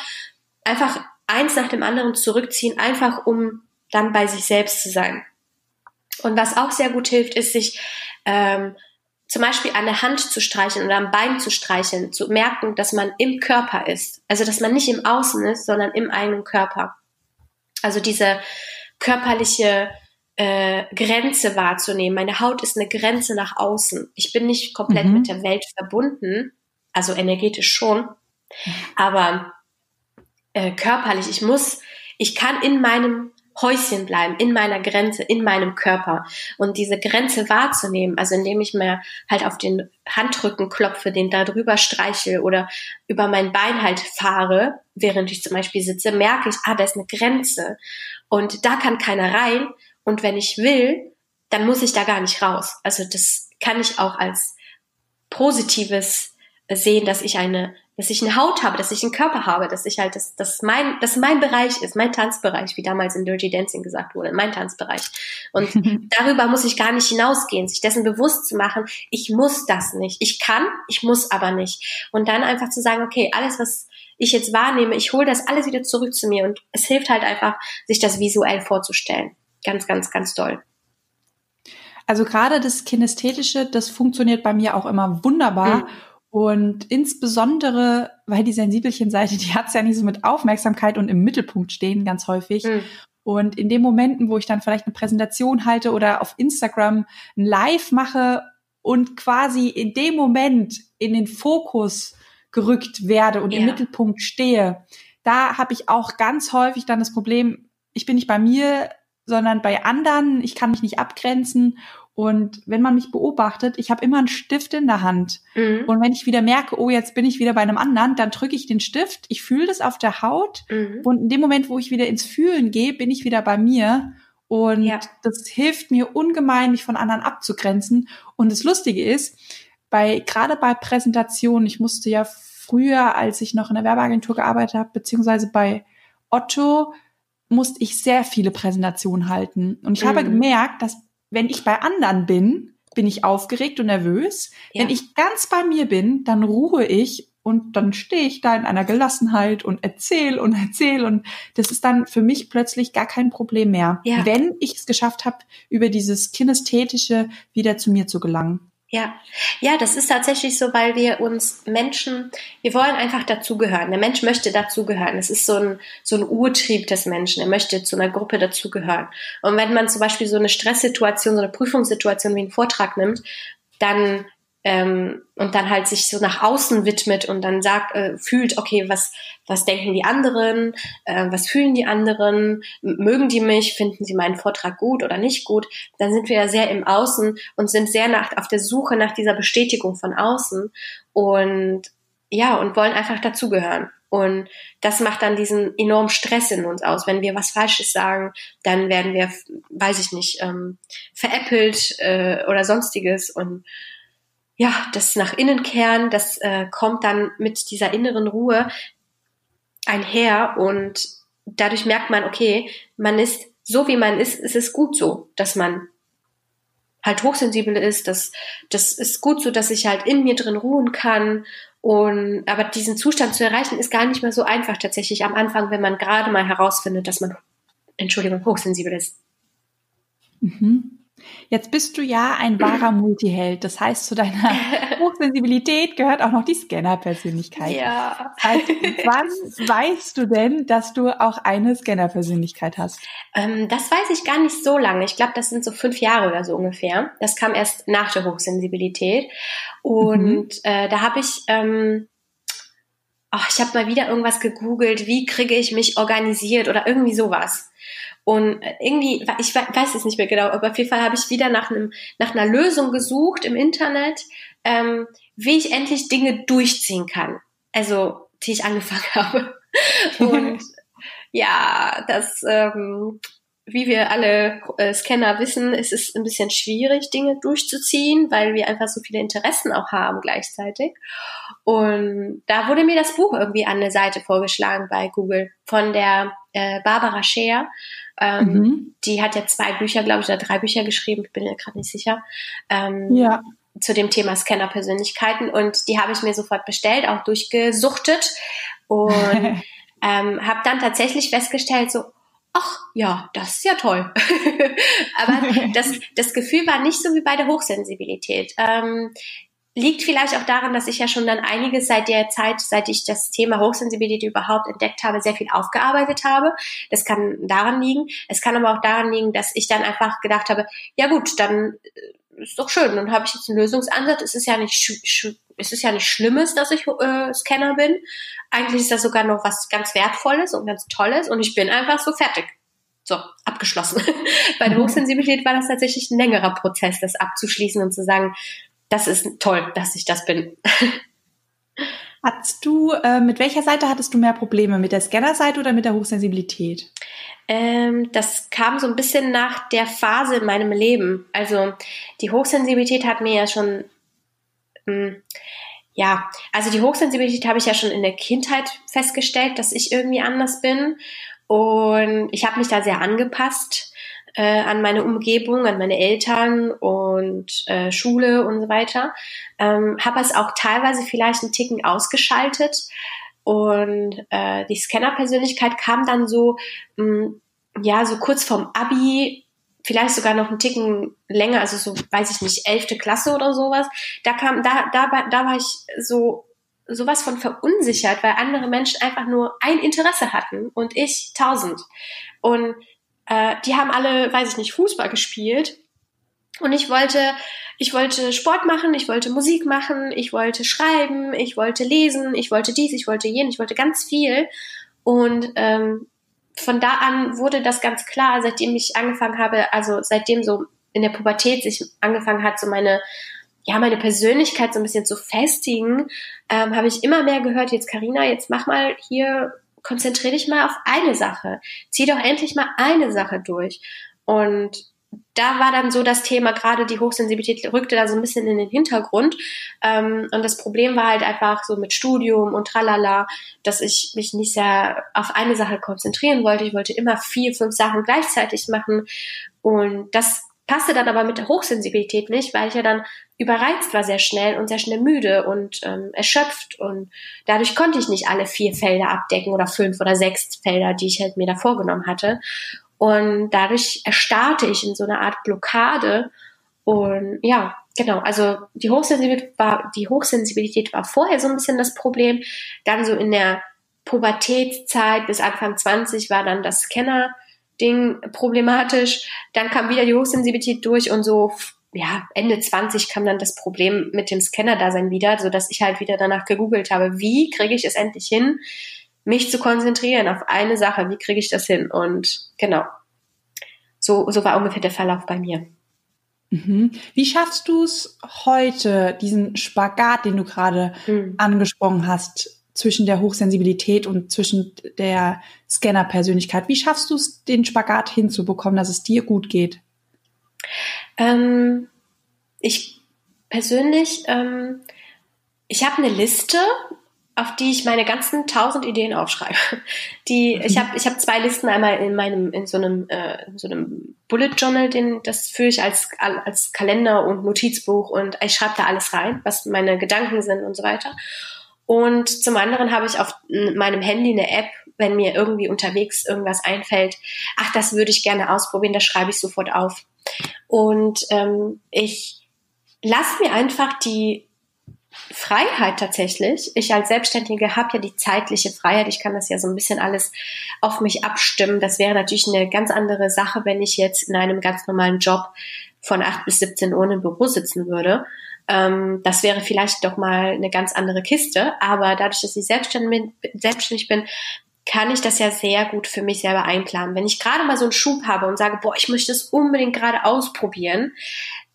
Einfach eins nach dem anderen zurückziehen, einfach um dann bei sich selbst zu sein. Und was auch sehr gut hilft, ist sich ähm, zum Beispiel an der Hand zu streicheln oder am Bein zu streicheln, zu merken, dass man im Körper ist. Also dass man nicht im Außen ist, sondern im eigenen Körper. Also diese körperliche äh, Grenze wahrzunehmen. Meine Haut ist eine Grenze nach außen. Ich bin nicht komplett mhm. mit der Welt verbunden, also energetisch schon, aber äh, körperlich. Ich muss, ich kann in meinem Häuschen bleiben, in meiner Grenze, in meinem Körper. Und diese Grenze wahrzunehmen, also indem ich mir halt auf den Handrücken klopfe, den da drüber streiche oder über mein Bein halt fahre, während ich zum Beispiel sitze, merke ich, ah, da ist eine Grenze. Und da kann keiner rein. Und wenn ich will, dann muss ich da gar nicht raus. Also das kann ich auch als positives sehen, dass ich eine, dass ich eine Haut habe, dass ich einen Körper habe, dass ich halt, dass, dass mein, dass mein Bereich ist, mein Tanzbereich, wie damals in Dirty Dancing gesagt wurde, mein Tanzbereich. Und darüber muss ich gar nicht hinausgehen, sich dessen bewusst zu machen, ich muss das nicht. Ich kann, ich muss aber nicht. Und dann einfach zu sagen, okay, alles, was ich jetzt wahrnehme, ich hole das alles wieder zurück zu mir und es hilft halt einfach, sich das visuell vorzustellen. Ganz, ganz, ganz toll. Also gerade das Kinästhetische, das funktioniert bei mir auch immer wunderbar. Mhm. Und insbesondere, weil die Sensibelchen-Seite, die hat's ja nicht so mit Aufmerksamkeit und im Mittelpunkt stehen, ganz häufig. Mhm. Und in den Momenten, wo ich dann vielleicht eine Präsentation halte oder auf Instagram ein Live mache und quasi in dem Moment in den Fokus gerückt werde und ja. im Mittelpunkt stehe, da habe ich auch ganz häufig dann das Problem, ich bin nicht bei mir, sondern bei anderen, ich kann mich nicht abgrenzen. Und wenn man mich beobachtet, ich habe immer einen Stift in der Hand. Mhm. Und wenn ich wieder merke, oh, jetzt bin ich wieder bei einem anderen, dann drücke ich den Stift, ich fühle das auf der Haut. Mhm. Und in dem Moment, wo ich wieder ins Fühlen gehe, bin ich wieder bei mir. Und ja. das hilft mir ungemein, mich von anderen abzugrenzen. Und das Lustige ist, bei gerade bei Präsentationen, ich musste ja früher, als ich noch in der Werbeagentur gearbeitet habe, beziehungsweise bei Otto, musste ich sehr viele Präsentationen halten. Und ich mhm. habe gemerkt, dass wenn ich bei anderen bin, bin ich aufgeregt und nervös. Ja. Wenn ich ganz bei mir bin, dann ruhe ich und dann stehe ich da in einer Gelassenheit und erzähle und erzähle und das ist dann für mich plötzlich gar kein Problem mehr, ja. wenn ich es geschafft habe, über dieses Kinästhetische wieder zu mir zu gelangen. Ja, ja, das ist tatsächlich so, weil wir uns Menschen, wir wollen einfach dazugehören. Der Mensch möchte dazugehören. Es ist so ein, so ein Urtrieb des Menschen. Er möchte zu einer Gruppe dazugehören. Und wenn man zum Beispiel so eine Stresssituation, so eine Prüfungssituation wie einen Vortrag nimmt, dann ähm, und dann halt sich so nach außen widmet und dann sagt, äh, fühlt, okay, was, was denken die anderen, äh, was fühlen die anderen, mögen die mich, finden sie meinen Vortrag gut oder nicht gut, dann sind wir ja sehr im Außen und sind sehr nach, auf der Suche nach dieser Bestätigung von außen und ja, und wollen einfach dazugehören. Und das macht dann diesen enormen Stress in uns aus. Wenn wir was Falsches sagen, dann werden wir, weiß ich nicht, ähm, veräppelt äh, oder sonstiges. Und ja, das nach innen kehren, das äh, kommt dann mit dieser inneren Ruhe einher und dadurch merkt man, okay, man ist so wie man ist, es ist gut so, dass man halt hochsensibel ist, das, das ist gut so, dass ich halt in mir drin ruhen kann. Und aber diesen Zustand zu erreichen, ist gar nicht mehr so einfach tatsächlich am Anfang, wenn man gerade mal herausfindet, dass man, Entschuldigung, hochsensibel ist. Mhm. Jetzt bist du ja ein wahrer Multiheld. Das heißt, zu deiner Hochsensibilität gehört auch noch die Scanner-Persönlichkeit. Ja. Seit wann weißt du denn, dass du auch eine Scanner-Persönlichkeit hast? Ähm, das weiß ich gar nicht so lange. Ich glaube, das sind so fünf Jahre oder so ungefähr. Das kam erst nach der Hochsensibilität. Und mhm. äh, da habe ich ähm, ach, ich habe mal wieder irgendwas gegoogelt, wie kriege ich mich organisiert oder irgendwie sowas. Und irgendwie, ich weiß es nicht mehr genau, aber auf jeden Fall habe ich wieder nach, einem, nach einer Lösung gesucht im Internet, ähm, wie ich endlich Dinge durchziehen kann. Also, die ich angefangen habe. Und ja, das, ähm, wie wir alle äh, Scanner wissen, ist es ein bisschen schwierig, Dinge durchzuziehen, weil wir einfach so viele Interessen auch haben gleichzeitig. Und da wurde mir das Buch irgendwie an der Seite vorgeschlagen bei Google von der äh, Barbara Scheer. Ähm, mhm. Die hat ja zwei Bücher, glaube ich, oder drei Bücher geschrieben, ich bin mir gerade nicht sicher. Ähm, ja. Zu dem Thema Scanner-Persönlichkeiten. Und die habe ich mir sofort bestellt, auch durchgesuchtet. Und ähm, habe dann tatsächlich festgestellt, so, ach ja, das ist ja toll. Aber das, das Gefühl war nicht so wie bei der Hochsensibilität. Ähm, liegt vielleicht auch daran, dass ich ja schon dann einiges seit der Zeit, seit ich das Thema Hochsensibilität überhaupt entdeckt habe, sehr viel aufgearbeitet habe. Das kann daran liegen. Es kann aber auch daran liegen, dass ich dann einfach gedacht habe, ja gut, dann äh, ist doch schön, dann habe ich jetzt einen Lösungsansatz. Es ist ja nicht, es ist ja nicht Schlimmes, dass ich äh, Scanner bin. Eigentlich ist das sogar noch was ganz Wertvolles und ganz Tolles und ich bin einfach so fertig. So, abgeschlossen. Bei der Hochsensibilität war das tatsächlich ein längerer Prozess, das abzuschließen und zu sagen, das ist toll, dass ich das bin. Hattest du, äh, mit welcher Seite hattest du mehr Probleme? Mit der Scanner-Seite oder mit der Hochsensibilität? Ähm, das kam so ein bisschen nach der Phase in meinem Leben. Also die Hochsensibilität hat mir ja schon, mh, hm, ja, also die Hochsensibilität habe ich ja schon in der Kindheit festgestellt, dass ich irgendwie anders bin. Und ich habe mich da sehr angepasst äh, an meine Umgebung, an meine Eltern und äh, Schule und so weiter. Ähm, habe es auch teilweise vielleicht einen Ticken ausgeschaltet und äh, die Scanner-Persönlichkeit kam dann so, mh, mm, ja, so kurz vorm Abi, vielleicht sogar noch einen Ticken länger, also so, weiß ich nicht, elfte Klasse oder sowas. Da kam, da, da, da war ich so sowas von verunsichert, weil andere Menschen einfach nur ein Interesse hatten und ich tausend. Und äh, die haben alle, weiß ich nicht, Fußball gespielt. Und ich wollte, ich wollte Sport machen, ich wollte Musik machen, ich wollte schreiben, ich wollte lesen, ich wollte dies, ich wollte jen, ich wollte ganz viel. Und ähm, von da an wurde das ganz klar, seitdem ich angefangen habe, also seitdem so in der Pubertät sich angefangen hat, so meine, ja, meine Persönlichkeit so ein bisschen zu festigen, ähm, habe ich immer mehr gehört, jetzt Karina, jetzt mach mal hier konzentriere dich mal auf eine Sache. Zieh doch endlich mal eine Sache durch. Und da war dann so das Thema, gerade die Hochsensibilität rückte da so ein bisschen in den Hintergrund. Ähm, und das Problem war halt einfach so mit Studium und tralala, dass ich mich nicht sehr auf eine Sache konzentrieren wollte. Ich wollte immer vier, fünf Sachen gleichzeitig machen. Und das passte dann aber mit der Hochsensibilität nicht, weil ich ja dann überreizt war sehr schnell und sehr schnell müde und ähm, erschöpft und dadurch konnte ich nicht alle vier Felder abdecken oder fünf oder sechs Felder, die ich halt mir da vorgenommen hatte. Und dadurch erstarrte ich in so einer Art Blockade und ja, genau, also die Hochsensibilität war, die Hochsensibilität war vorher so ein bisschen das Problem. Dann so in der Pubertätszeit bis Anfang 20 war dann das Scanner Ding problematisch. Dann kam wieder die Hochsensibilität durch und so, ja, Ende 20 kam dann das Problem mit dem Scanner-Dasein wieder, so dass ich halt wieder danach gegoogelt habe, wie kriege ich es endlich hin, mich zu konzentrieren auf eine Sache, wie kriege ich das hin? Und genau, so, so war ungefähr der Verlauf bei mir. Mhm. Wie schaffst du es heute, diesen Spagat, den du gerade mhm. angesprochen hast, zwischen der Hochsensibilität und zwischen der Scanner-Persönlichkeit. Wie schaffst du es, den Spagat hinzubekommen, dass es dir gut geht? Ähm, ich persönlich, ähm, ich habe eine Liste auf die ich meine ganzen tausend Ideen aufschreibe. Die ich habe ich habe zwei Listen einmal in meinem in so einem äh, in so einem Bullet Journal, den das führe ich als als Kalender und Notizbuch und ich schreibe da alles rein, was meine Gedanken sind und so weiter. Und zum anderen habe ich auf meinem Handy eine App, wenn mir irgendwie unterwegs irgendwas einfällt, ach, das würde ich gerne ausprobieren, das schreibe ich sofort auf. Und ähm, ich lasse mir einfach die Freiheit tatsächlich. Ich als Selbstständige habe ja die zeitliche Freiheit. Ich kann das ja so ein bisschen alles auf mich abstimmen. Das wäre natürlich eine ganz andere Sache, wenn ich jetzt in einem ganz normalen Job von 8 bis 17 Uhr im Büro sitzen würde. Ähm, das wäre vielleicht doch mal eine ganz andere Kiste. Aber dadurch, dass ich selbstständig bin, selbstständig bin kann ich das ja sehr gut für mich selber einplanen. Wenn ich gerade mal so einen Schub habe und sage, boah, ich möchte es unbedingt gerade ausprobieren,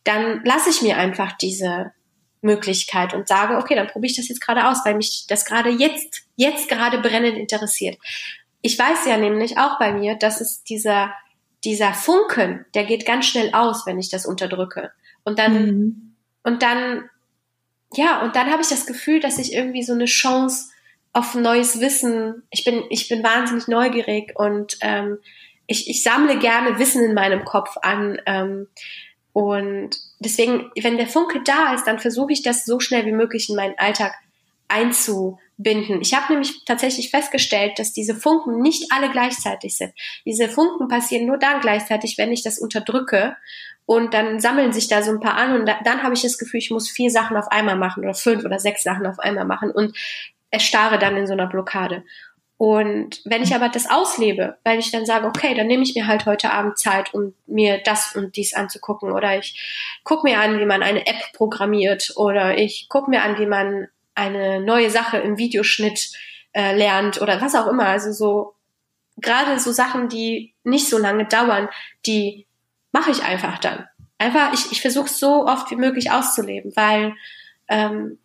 dann lasse ich mir einfach diese Möglichkeit und sage, okay, dann probiere ich das jetzt gerade aus, weil mich das gerade jetzt, jetzt gerade brennend interessiert. Ich weiß ja nämlich auch bei mir, dass es dieser, dieser Funken, der geht ganz schnell aus, wenn ich das unterdrücke. Und dann, mhm. Und dann, ja, und dann habe ich das Gefühl, dass ich irgendwie so eine Chance auf neues Wissen, ich bin, ich bin wahnsinnig neugierig und ähm, ich, ich sammle gerne Wissen in meinem Kopf an. Ähm, und deswegen, wenn der Funke da ist, dann versuche ich das so schnell wie möglich in meinen Alltag einzubinden. Ich habe nämlich tatsächlich festgestellt, dass diese Funken nicht alle gleichzeitig sind. Diese Funken passieren nur dann gleichzeitig, wenn ich das unterdrücke und dann sammeln sich da so ein paar an und da, dann habe ich das Gefühl, ich muss vier Sachen auf einmal machen oder fünf oder sechs Sachen auf einmal machen und erstarre dann in so einer Blockade. Und wenn ich aber das auslebe, weil ich dann sage, okay, dann nehme ich mir halt heute Abend Zeit, um mir das und dies anzugucken. Oder ich gucke mir an, wie man eine App programmiert. Oder ich gucke mir an, wie man eine neue Sache im Videoschnitt äh, lernt. Oder was auch immer. Also so, gerade so Sachen, die nicht so lange dauern, die mache ich einfach dann. Einfach, ich, ich versuche so oft wie möglich auszuleben, weil ähm,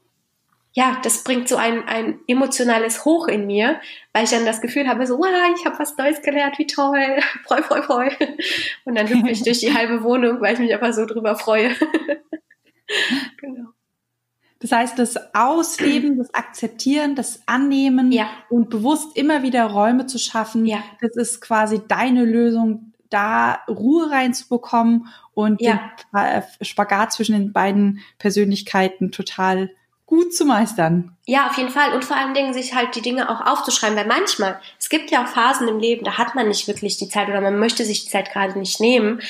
ja, das bringt so ein, ein emotionales Hoch in mir, weil ich dann das Gefühl habe, so, wow, ich habe was Neues gelernt, wie toll, freu, freu, freu. Und dann hüpfe ich durch die halbe Wohnung, weil ich mich einfach so drüber freue. genau. Das heißt, das Ausleben, das Akzeptieren, das Annehmen ja. und bewusst immer wieder Räume zu schaffen, ja. das ist quasi deine Lösung, da Ruhe reinzubekommen und ja. den Spagat zwischen den beiden Persönlichkeiten total gut zu meistern. Ja, auf jeden Fall. Und vor allen Dingen sich halt die Dinge auch aufzuschreiben, weil manchmal, es gibt ja auch Phasen im Leben, da hat man nicht wirklich die Zeit oder man möchte sich die Zeit gerade nicht nehmen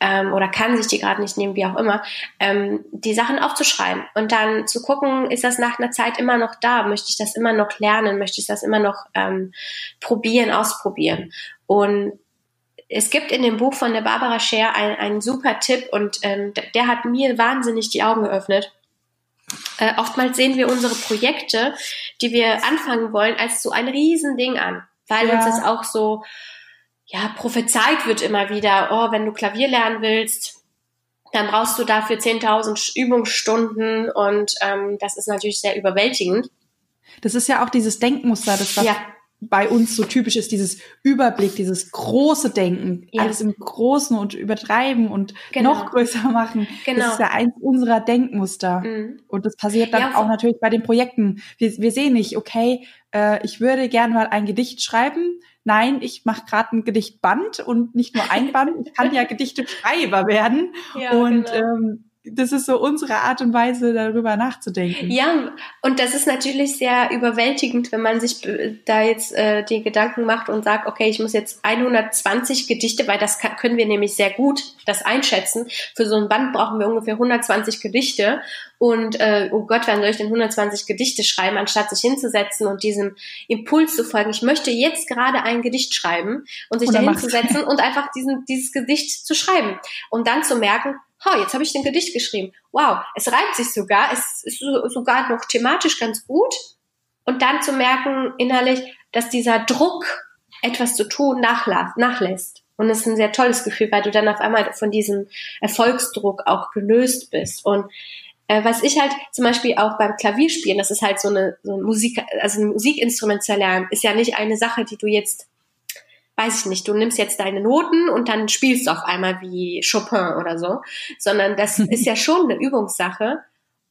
ähm, oder kann sich die gerade nicht nehmen, wie auch immer, ähm, die Sachen aufzuschreiben und dann zu gucken, ist das nach einer Zeit immer noch da? Möchte ich das immer noch lernen? Möchte ich das immer noch ähm, probieren, ausprobieren? Und es gibt in dem Buch von der Barbara Scher einen, einen super Tipp und ähm, der hat mir wahnsinnig die Augen geöffnet äh, oftmals sehen wir unsere Projekte, die wir anfangen wollen, als so ein Riesending an, weil ja. uns das auch so, ja, prophezeit wird immer wieder, oh, wenn du Klavier lernen willst, dann brauchst du dafür 10.000 Übungsstunden und ähm, das ist natürlich sehr überwältigend. Das ist ja auch dieses Denkmuster, das was ja bei uns so typisch ist, dieses Überblick, dieses große Denken, ja. alles im Großen und übertreiben und genau. noch größer machen. Genau. Das ist ja eins unserer Denkmuster. Mhm. Und das passiert dann ja, auch natürlich bei den Projekten. Wir, wir sehen nicht, okay, äh, ich würde gerne mal ein Gedicht schreiben. Nein, ich mache gerade ein Gedichtband und nicht nur ein Band. Ich kann ja Gedichteschreiber werden. Ja, und genau. ähm, das ist so unsere Art und Weise, darüber nachzudenken. Ja, und das ist natürlich sehr überwältigend, wenn man sich äh, da jetzt äh, die Gedanken macht und sagt, okay, ich muss jetzt 120 Gedichte, weil das kann, können wir nämlich sehr gut das einschätzen. Für so ein Band brauchen wir ungefähr 120 Gedichte. Und äh, oh Gott, wann soll ich denn 120 Gedichte schreiben, anstatt sich hinzusetzen und diesem Impuls zu folgen? Ich möchte jetzt gerade ein Gedicht schreiben und sich da hinzusetzen und einfach diesen, dieses Gedicht zu schreiben. Und dann zu merken, ha, jetzt habe ich ein Gedicht geschrieben. Wow, es reimt sich sogar, es ist sogar noch thematisch ganz gut. Und dann zu merken innerlich, dass dieser Druck, etwas zu tun, nachlässt. Und es ist ein sehr tolles Gefühl, weil du dann auf einmal von diesem Erfolgsdruck auch gelöst bist. Und Äh, was ich halt zum Beispiel auch beim Klavierspielen, das ist halt so eine, so eine Musik, also ein Musikinstrument zu lernen, ist ja nicht eine Sache, die du jetzt weiß ich nicht, du nimmst jetzt deine Noten und dann spielst du auf einmal wie Chopin oder so, sondern das ist ja schon eine Übungssache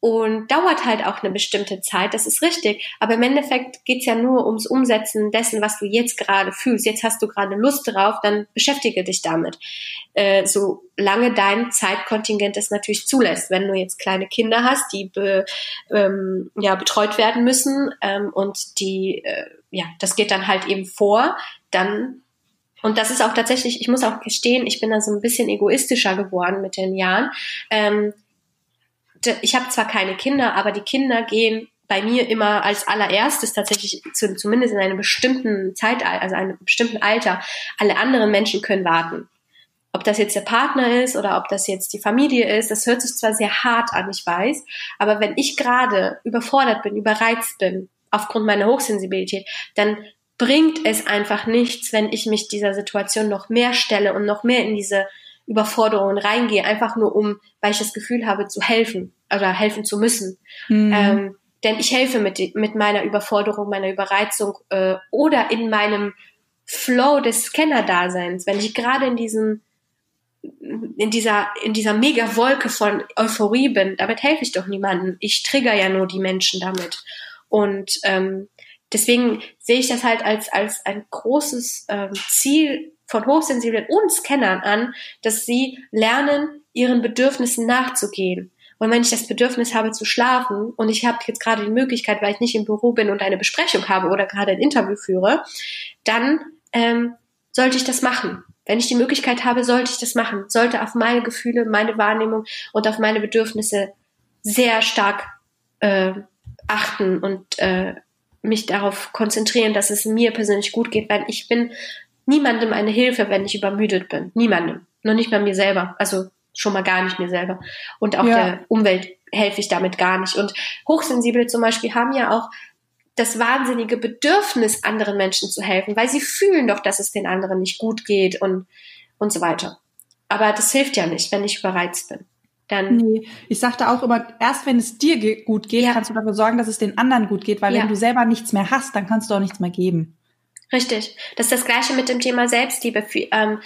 und dauert halt auch eine bestimmte Zeit, das ist richtig. Aber im Endeffekt geht's ja nur ums Umsetzen dessen, was du jetzt gerade fühlst. Jetzt hast du gerade Lust drauf, dann beschäftige dich damit. Äh, solange dein Zeitkontingent es natürlich zulässt. Wenn du jetzt kleine Kinder hast, die be, ähm, ja, betreut werden müssen ähm, und die, äh, ja, das geht dann halt eben vor, dann und das ist auch tatsächlich, ich muss auch gestehen, ich bin da so ein bisschen egoistischer geworden mit den Jahren. Ähm, ich habe zwar keine Kinder, aber die Kinder gehen bei mir immer als allererstes tatsächlich zu, zumindest in einem bestimmten Zeitalter, also einem bestimmten Alter. Alle anderen Menschen können warten. Ob das jetzt der Partner ist oder ob das jetzt die Familie ist, das hört sich zwar sehr hart an, ich weiß, aber wenn ich gerade überfordert bin, überreizt bin, aufgrund meiner Hochsensibilität, dann bringt es einfach nichts, wenn ich mich dieser Situation noch mehr stelle und noch mehr in diese Überforderungen reingehe, einfach nur um, weil ich das Gefühl habe, zu helfen oder helfen zu müssen. Mhm. Ähm, denn ich helfe mit, mit meiner Überforderung, meiner Überreizung äh, oder in meinem Flow des Scanner-Daseins, wenn ich gerade in diesem in dieser in dieser mega Wolke von Euphorie bin, damit helfe ich doch niemandem. Ich trigger ja nur die Menschen damit. Und ähm, deswegen sehe ich das halt als als ein großes ähm, Ziel von Hochsensiblen und Scannern an, dass sie lernen, ihren Bedürfnissen nachzugehen. Und wenn ich das Bedürfnis habe zu schlafen und ich habe jetzt gerade die Möglichkeit, weil ich nicht im Büro bin und eine Besprechung habe oder gerade ein Interview führe, dann ähm, sollte ich das machen. Wenn ich die Möglichkeit habe, sollte ich das machen. Sollte auf meine Gefühle, meine Wahrnehmung und auf meine Bedürfnisse sehr stark äh, achten und äh, mich darauf konzentrieren, dass es mir persönlich gut geht, weil ich bin niemandem eine Hilfe, wenn ich übermüdet bin. Niemandem. Nur nicht mal mir selber. Also schon mal gar nicht mir selber. Und auch ja. der Umwelt helfe ich damit gar nicht. Und Hochsensible zum Beispiel haben ja auch das wahnsinnige Bedürfnis, anderen Menschen zu helfen, weil sie fühlen doch, dass es den anderen nicht gut geht und, und so weiter. Aber das hilft ja nicht, wenn ich überreizt bin. Dann nee, ich sagte auch immer, erst wenn es dir gut geht, ja. kannst du dafür sorgen, dass es den anderen gut geht, weil ja. wenn du selber nichts mehr hast, dann kannst du auch nichts mehr geben. Richtig. Das ist das Gleiche mit dem Thema Selbstliebe. Ähm,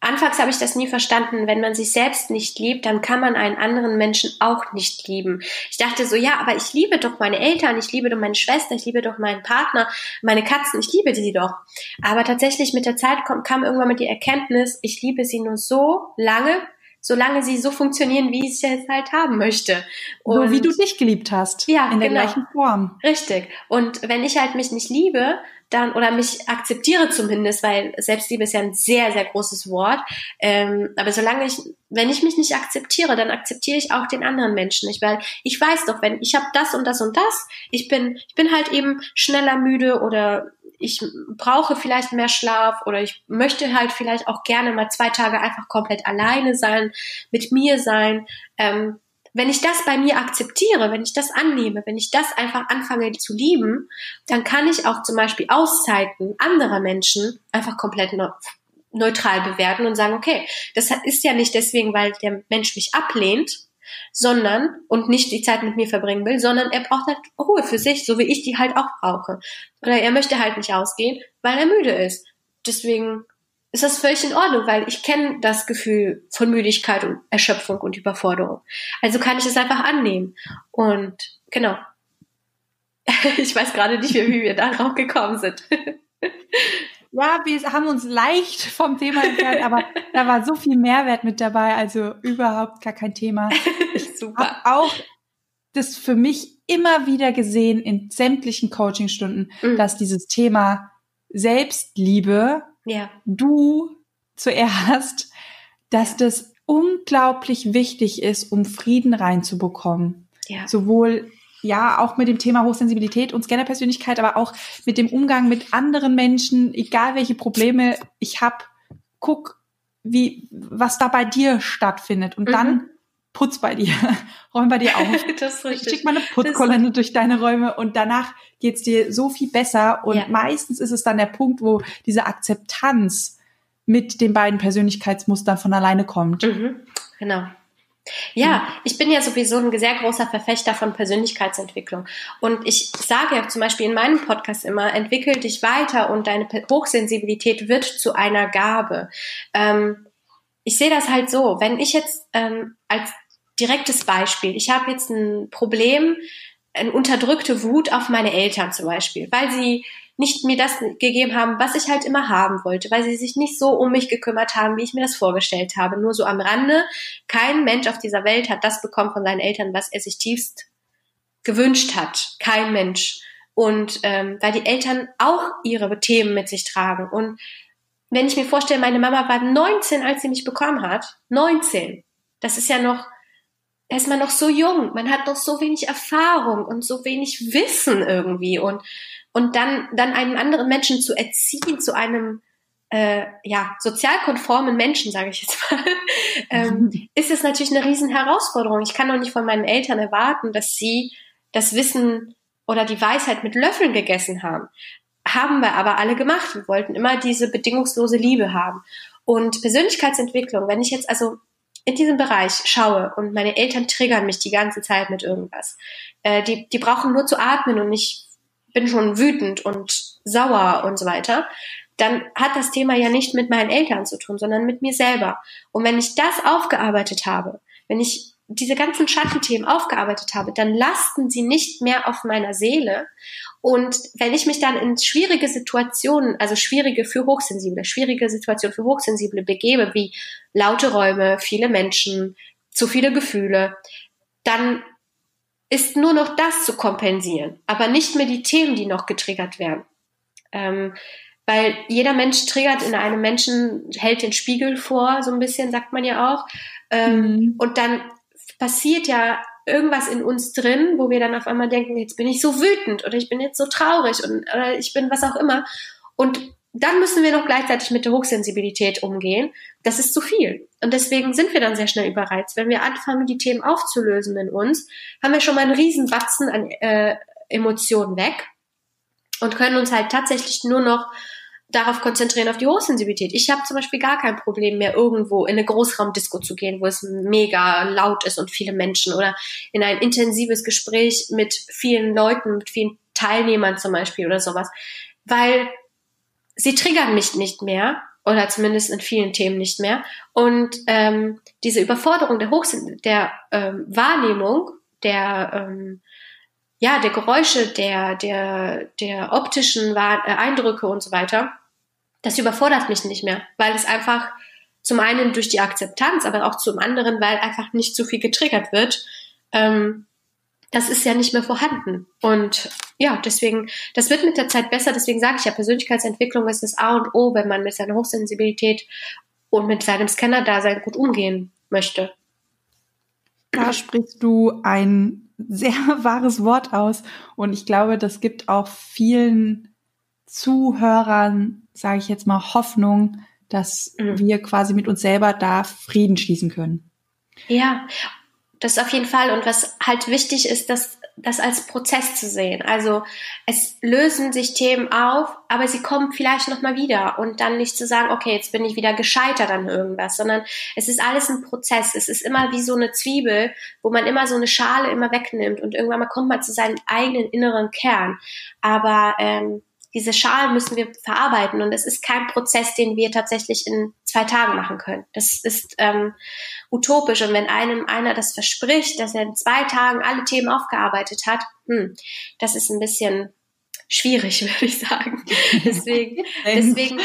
anfangs habe ich das nie verstanden. Wenn man sich selbst nicht liebt, dann kann man einen anderen Menschen auch nicht lieben. Ich dachte so, ja, aber ich liebe doch meine Eltern, ich liebe doch meine Schwester, ich liebe doch meinen Partner, meine Katzen, ich liebe sie doch. Aber tatsächlich mit der Zeit kam, kam irgendwann mit die Erkenntnis, ich liebe sie nur so lange, solange sie so funktionieren, wie ich es halt haben möchte. Und so wie du dich geliebt hast. Ja, in der genau. gleichen Form. Richtig. Und wenn ich halt mich nicht liebe, dann oder mich akzeptiere zumindest, weil Selbstliebe ist ja ein sehr, sehr großes Wort. Ähm, aber solange ich, wenn ich mich nicht akzeptiere, dann akzeptiere ich auch den anderen Menschen nicht, weil ich weiß doch, wenn ich habe das und das und das, ich bin, ich bin halt eben schneller müde oder ich brauche vielleicht mehr Schlaf oder ich möchte halt vielleicht auch gerne mal zwei Tage einfach komplett alleine sein, mit mir sein. Ähm, wenn ich das bei mir akzeptiere, wenn ich das annehme, wenn ich das einfach anfange zu lieben, dann kann ich auch zum Beispiel Auszeiten anderer Menschen einfach komplett neutral bewerten und sagen, okay, das ist ja nicht deswegen, weil der Mensch mich ablehnt, sondern und nicht die Zeit mit mir verbringen will, sondern er braucht halt Ruhe für sich, so wie ich die halt auch brauche. Oder er möchte halt nicht ausgehen, weil er müde ist. Deswegen ist das völlig in Ordnung, weil ich kenne das Gefühl von Müdigkeit und Erschöpfung und Überforderung. Also kann ich es einfach annehmen. Und genau. ich weiß gerade nicht mehr, wie wir darauf gekommen sind. ja, wir haben uns leicht vom Thema entfernt, aber da war so viel Mehrwert mit dabei, also überhaupt gar kein Thema. Ich Super. auch das für mich immer wieder gesehen in sämtlichen Coachingstunden, mhm. dass dieses Thema Selbstliebe ja. du zuerst, dass ja. das unglaublich wichtig ist, um Frieden reinzubekommen. Ja. Sowohl ja, auch mit dem Thema Hochsensibilität und Scannerpersönlichkeit, aber auch mit dem Umgang mit anderen Menschen, egal welche Probleme ich habe, guck, wie, was da bei dir stattfindet und mhm. dann putz bei dir, räum bei dir auf. das ist richtig. Schick mal eine Putzkolonne durch deine Räume und danach geht's dir so viel besser. Und ja. meistens ist es dann der Punkt, wo diese Akzeptanz mit den beiden Persönlichkeitsmustern von alleine kommt. Mhm. Genau. Ja, ich bin ja sowieso ein sehr großer Verfechter von Persönlichkeitsentwicklung. Und ich sage ja zum Beispiel in meinem Podcast immer, entwickel dich weiter und deine Hochsensibilität wird zu einer Gabe. Ähm, ich sehe das halt so, wenn ich jetzt ähm, als direktes Beispiel, ich habe jetzt ein Problem, eine unterdrückte Wut auf meine Eltern zum Beispiel, weil sie nicht mir das gegeben haben, was ich halt immer haben wollte, weil sie sich nicht so um mich gekümmert haben, wie ich mir das vorgestellt habe. Nur so am Rande, kein Mensch auf dieser Welt hat das bekommen von seinen Eltern, was er sich tiefst gewünscht hat. Kein Mensch. Und ähm, weil die Eltern auch ihre Themen mit sich tragen. Und wenn ich mir vorstelle, meine Mama war 19, als sie mich bekommen hat. 19. Das ist ja noch, da ist man noch so jung. Man hat noch so wenig Erfahrung und so wenig Wissen irgendwie. Und und dann, dann einen anderen Menschen zu erziehen zu einem äh, ja, sozialkonformen Menschen, sage ich jetzt mal, ähm, ist es natürlich eine riesen Herausforderung. Ich kann doch nicht von meinen Eltern erwarten, dass sie das Wissen oder die Weisheit mit Löffeln gegessen haben. Haben wir aber alle gemacht. Wir wollten immer diese bedingungslose Liebe haben. Und Persönlichkeitsentwicklung, wenn ich jetzt also in diesem Bereich schaue und meine Eltern triggern mich die ganze Zeit mit irgendwas, äh, die, die brauchen nur zu atmen und nicht bin schon wütend und sauer und so weiter, dann hat das Thema ja nicht mit meinen Eltern zu tun, sondern mit mir selber. Und wenn ich das aufgearbeitet habe, wenn ich diese ganzen Schattenthemen aufgearbeitet habe, dann lasten sie nicht mehr auf meiner Seele. Und wenn ich mich dann in schwierige Situationen, also schwierige für Hochsensible, schwierige Situationen für Hochsensible begebe, wie laute Räume, viele Menschen, zu viele Gefühle, dann ist nur noch das zu kompensieren, aber nicht mehr die Themen, die noch getriggert werden. Ähm, weil jeder Mensch triggert in einem Menschen, hält den Spiegel vor, so ein bisschen, sagt man ja auch. Ähm, mhm. Und dann passiert ja irgendwas in uns drin, wo wir dann auf einmal denken, jetzt bin ich so wütend oder ich bin jetzt so traurig und oder ich bin was auch immer. Und dann müssen wir noch gleichzeitig mit der Hochsensibilität umgehen. Das ist zu viel. Und deswegen sind wir dann sehr schnell überreizt. Wenn wir anfangen, die Themen aufzulösen in uns, haben wir schon mal einen riesen Batzen an äh, Emotionen weg und können uns halt tatsächlich nur noch darauf konzentrieren, auf die Hochsensibilität. Ich habe zum Beispiel gar kein Problem mehr, irgendwo in eine Großraumdisco zu gehen, wo es mega laut ist und viele Menschen oder in ein intensives Gespräch mit vielen Leuten, mit vielen Teilnehmern zum Beispiel oder sowas. Weil sie triggern mich nicht mehr oder zumindest in vielen Themen nicht mehr. Und ähm, diese Überforderung der Hochsinn, der ähm, Wahrnehmung, der ähm, ja, der Geräusche, der, der, der optischen äh, Eindrücke und so weiter, das überfordert mich nicht mehr, weil es einfach zum einen durch die Akzeptanz, aber auch zum anderen, weil einfach nicht zu viel getriggert wird, ähm, das ist ja nicht mehr vorhanden. Und ja, deswegen, das wird mit der Zeit besser. Deswegen sage ich ja, Persönlichkeitsentwicklung ist das A und O, wenn man mit seiner Hochsensibilität und mit seinem Scanner-Dasein gut umgehen möchte. Da sprichst du ein sehr wahres Wort aus. Und ich glaube, das gibt auch vielen Zuhörern, sage ich jetzt mal, Hoffnung, dass mhm. wir quasi mit uns selber da Frieden schließen können. Ja, das auf jeden Fall. Und was halt wichtig ist, dass das als Prozess zu sehen. Also es lösen sich Themen auf, aber sie kommen vielleicht noch mal wieder und dann nicht zu sagen, okay, jetzt bin ich wieder gescheitert an irgendwas, sondern es ist alles ein Prozess. Es ist immer wie so eine Zwiebel, wo man immer so eine Schale immer wegnimmt und irgendwann mal kommt man zu seinem eigenen inneren Kern. Aber ähm, diese Schalen müssen wir verarbeiten und es ist kein Prozess, den wir tatsächlich in zwei Tagen machen können. Das ist ähm, utopisch und wenn einem einer das verspricht, dass er in zwei Tagen alle Themen aufgearbeitet hat, hm, das ist ein bisschen schwierig, würde ich sagen. deswegen, deswegen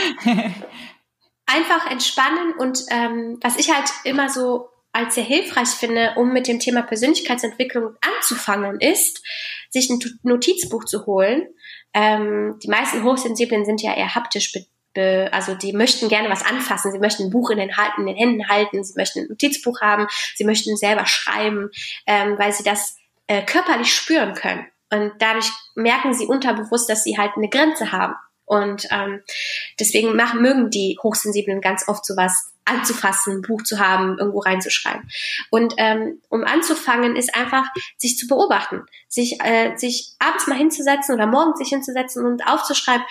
einfach entspannen und ähm, was ich halt immer so als sehr hilfreich finde, um mit dem Thema Persönlichkeitsentwicklung anzufangen, ist, sich ein Notizbuch zu holen ähm, die meisten Hochsensiblen sind ja eher haptisch also die möchten gerne was anfassen, sie möchten ein Buch in den, in den Händen halten, sie möchten ein Notizbuch haben, sie möchten selber schreiben, ähm, weil sie das äh, körperlich spüren können. Und dadurch merken sie unterbewusst, dass sie halt eine Grenze haben. Und ähm, deswegen machen, mögen die Hochsensiblen ganz oft sowas anzufassen, ein Buch zu haben, irgendwo reinzuschreiben. Und ähm, um anzufangen, ist einfach sich zu beobachten, sich, äh, sich abends mal hinzusetzen oder morgens sich hinzusetzen und aufzuschreiben,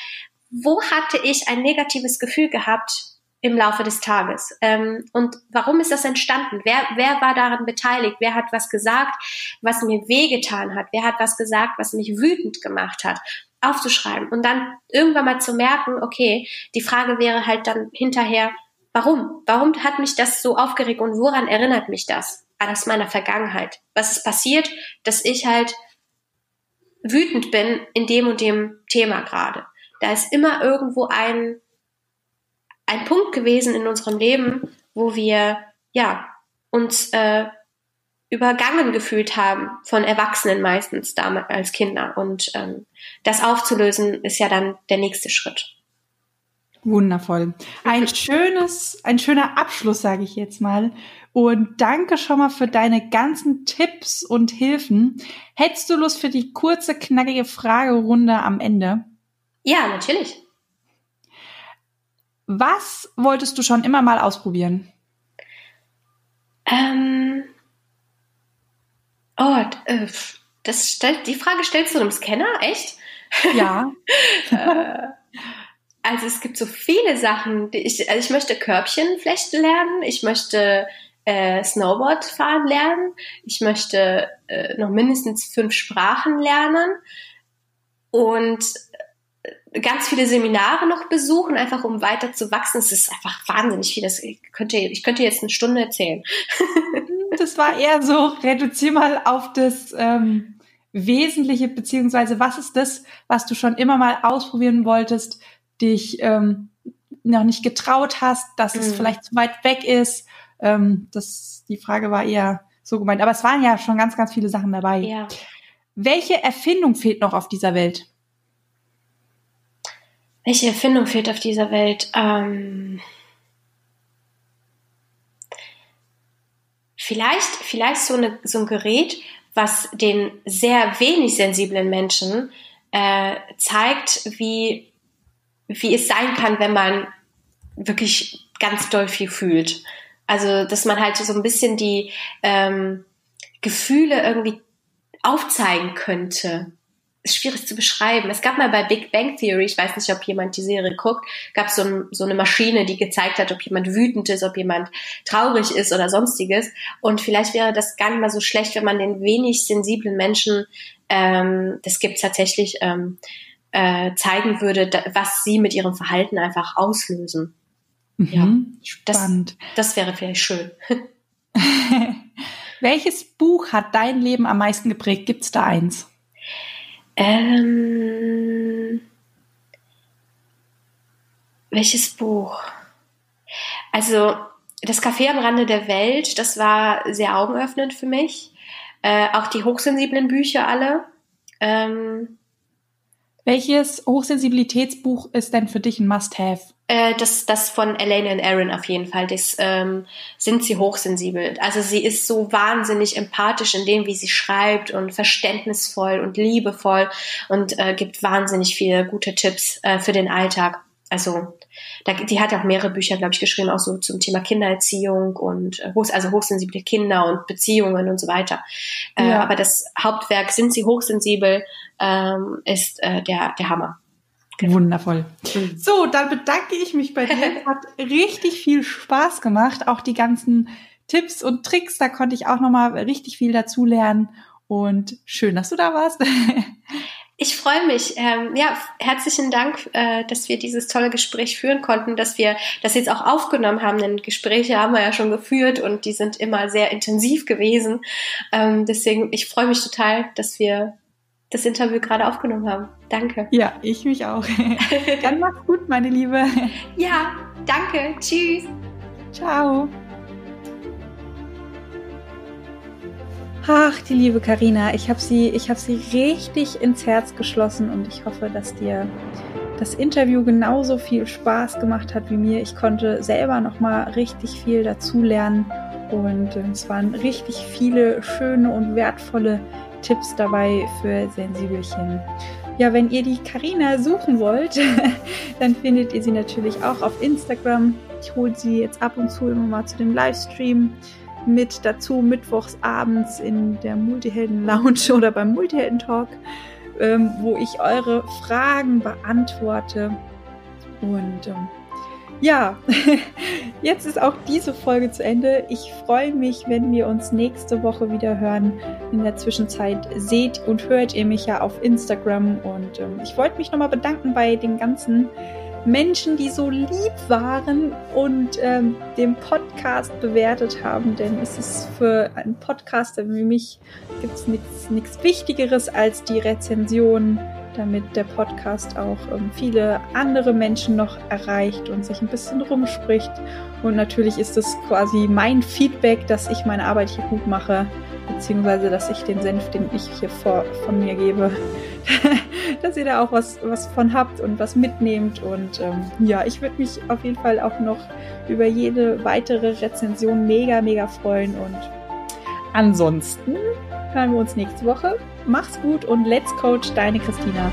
wo hatte ich ein negatives Gefühl gehabt im Laufe des Tages. Ähm, und warum ist das entstanden? Wer, wer war daran beteiligt? Wer hat was gesagt, was mir wehgetan hat? Wer hat was gesagt, was mich wütend gemacht hat? Aufzuschreiben und dann irgendwann mal zu merken, okay, die Frage wäre halt dann hinterher, warum? Warum hat mich das so aufgeregt und woran erinnert mich das? Aus meiner Vergangenheit. Was ist passiert, dass ich halt wütend bin in dem und dem Thema gerade? Da ist immer irgendwo ein ein Punkt gewesen in unserem Leben, wo wir ja uns äh, übergangen gefühlt haben von Erwachsenen meistens damals als Kinder und ähm, das aufzulösen ist ja dann der nächste Schritt. Wundervoll. Ein schönes, ein schöner Abschluss, sage ich jetzt mal. Und danke schon mal für deine ganzen Tipps und Hilfen. Hättest du Lust für die kurze, knackige Fragerunde am Ende? Ja, natürlich. Was wolltest du schon immer mal ausprobieren? Ähm. Oh, äh, das stellt, die Frage stellst du einem Scanner, echt? Ja. Äh, also es gibt so viele Sachen. Die ich, also ich möchte Körbchen flechten lernen. Ich möchte äh, Snowboard fahren lernen. Ich möchte äh, noch mindestens fünf Sprachen lernen. Und ganz viele Seminare noch besuchen, einfach um weiter zu wachsen. Es ist einfach wahnsinnig viel. Das könnte, ich könnte jetzt eine Stunde erzählen. das war eher so, reduzier mal auf das ähm, Wesentliche, beziehungsweise was ist das, was du schon immer mal ausprobieren wolltest, dich ähm, noch nicht getraut hast, dass es mhm. vielleicht zu weit weg ist. Ähm, das, die Frage war eher so gemeint. Aber es waren ja schon ganz, ganz viele Sachen dabei. Ja. Welche Erfindung fehlt noch auf dieser Welt? Welche Erfindung fehlt auf dieser Welt? Ähm, vielleicht, vielleicht so, eine, so ein Gerät, was den sehr wenig sensiblen Menschen äh, zeigt, wie, wie es sein kann, wenn man wirklich ganz doll viel fühlt. Also, dass man halt so ein bisschen die ähm, Gefühle irgendwie aufzeigen könnte ist schwierig zu beschreiben. Es gab mal bei Big Bang Theory, ich weiß nicht, ob jemand die Serie guckt, gab so ein, so eine Maschine, die gezeigt hat, ob jemand wütend ist, ob jemand traurig ist oder sonstiges. Und vielleicht wäre das gar nicht mal so schlecht, wenn man den wenig sensiblen Menschen, ähm, das gibt tatsächlich, ähm, äh, zeigen würde, was sie mit ihrem Verhalten einfach auslösen. Mhm, ja, spannend. Das, das wäre vielleicht schön. Welches Buch hat dein Leben am meisten geprägt? Gibt's da eins? Ähm, welches Buch? Also das Café am Rande der Welt, das war sehr augenöffnend für mich. Äh, auch die hochsensiblen Bücher alle. Ähm, welches Hochsensibilitätsbuch ist denn für dich ein Must-Have? Äh, das, das von Elaine und Aaron auf jeden Fall. Das ähm, sind sie hochsensibel. Also sie ist so wahnsinnig empathisch in dem, wie sie schreibt und verständnisvoll und liebevoll und äh, gibt wahnsinnig viele gute Tipps äh, für den Alltag. Also da, die hat auch mehrere Bücher, glaube ich, geschrieben, auch so zum Thema Kindererziehung und äh, hoch, also hochsensible Kinder und Beziehungen und so weiter. Äh, ja. aber das Hauptwerk Sind sie hochsensibel ähm, ist äh, der, der Hammer. Genau. Wundervoll. Mhm. So, dann bedanke ich mich bei dir. Es hat richtig viel Spaß gemacht. Auch die ganzen Tipps und Tricks, da konnte ich auch nochmal richtig viel dazu lernen. Und schön, dass du da warst. Ich freue mich. Ähm, ja, herzlichen Dank, äh, dass wir dieses tolle Gespräch führen konnten, dass wir das jetzt auch aufgenommen haben. Denn Gespräche haben wir ja schon geführt und die sind immer sehr intensiv gewesen. Ähm, deswegen, ich freue mich total, dass wir das Interview gerade aufgenommen haben. Danke. Ja, ich mich auch. Dann mach's gut, meine Liebe. Ja, danke. Tschüss. Ciao. Ach, die liebe Karina, ich habe sie, ich habe sie richtig ins Herz geschlossen und ich hoffe, dass dir das Interview genauso viel Spaß gemacht hat wie mir. Ich konnte selber noch mal richtig viel dazulernen und äh, es waren richtig viele schöne und wertvolle Tipps dabei für Sensibelchen. Ja, wenn ihr die Karina suchen wollt, dann findet ihr sie natürlich auch auf Instagram. Ich hole sie jetzt ab und zu immer mal zu dem Livestream mit dazu mittwochs abends in der Multihelden Lounge oder beim Multihelden Talk, ähm, wo ich eure Fragen beantworte. Und ähm, Ja, jetzt ist auch diese Folge zu Ende. Ich freue mich, wenn wir uns nächste Woche wieder hören. In der Zwischenzeit seht und hört ihr mich ja auf Instagram und ähm, ich wollte mich nochmal bedanken bei den ganzen Menschen, die so lieb waren und ähm, den Podcast bewertet haben, denn es ist für einen Podcaster wie mich gibt es nichts Wichtigeres als die Rezension damit der Podcast auch ähm, viele andere Menschen noch erreicht und sich ein bisschen rumspricht. Und natürlich ist es quasi mein Feedback, dass ich meine Arbeit hier gut mache, beziehungsweise dass ich den Senf, den ich hier vor, von mir gebe, dass ihr da auch was, was von habt und was mitnehmt. Und ähm, ja, ich würde mich auf jeden Fall auch noch über jede weitere Rezension mega, mega freuen. Und ansonsten hören wir uns nächste Woche. Mach's gut und let's coach deine Christina.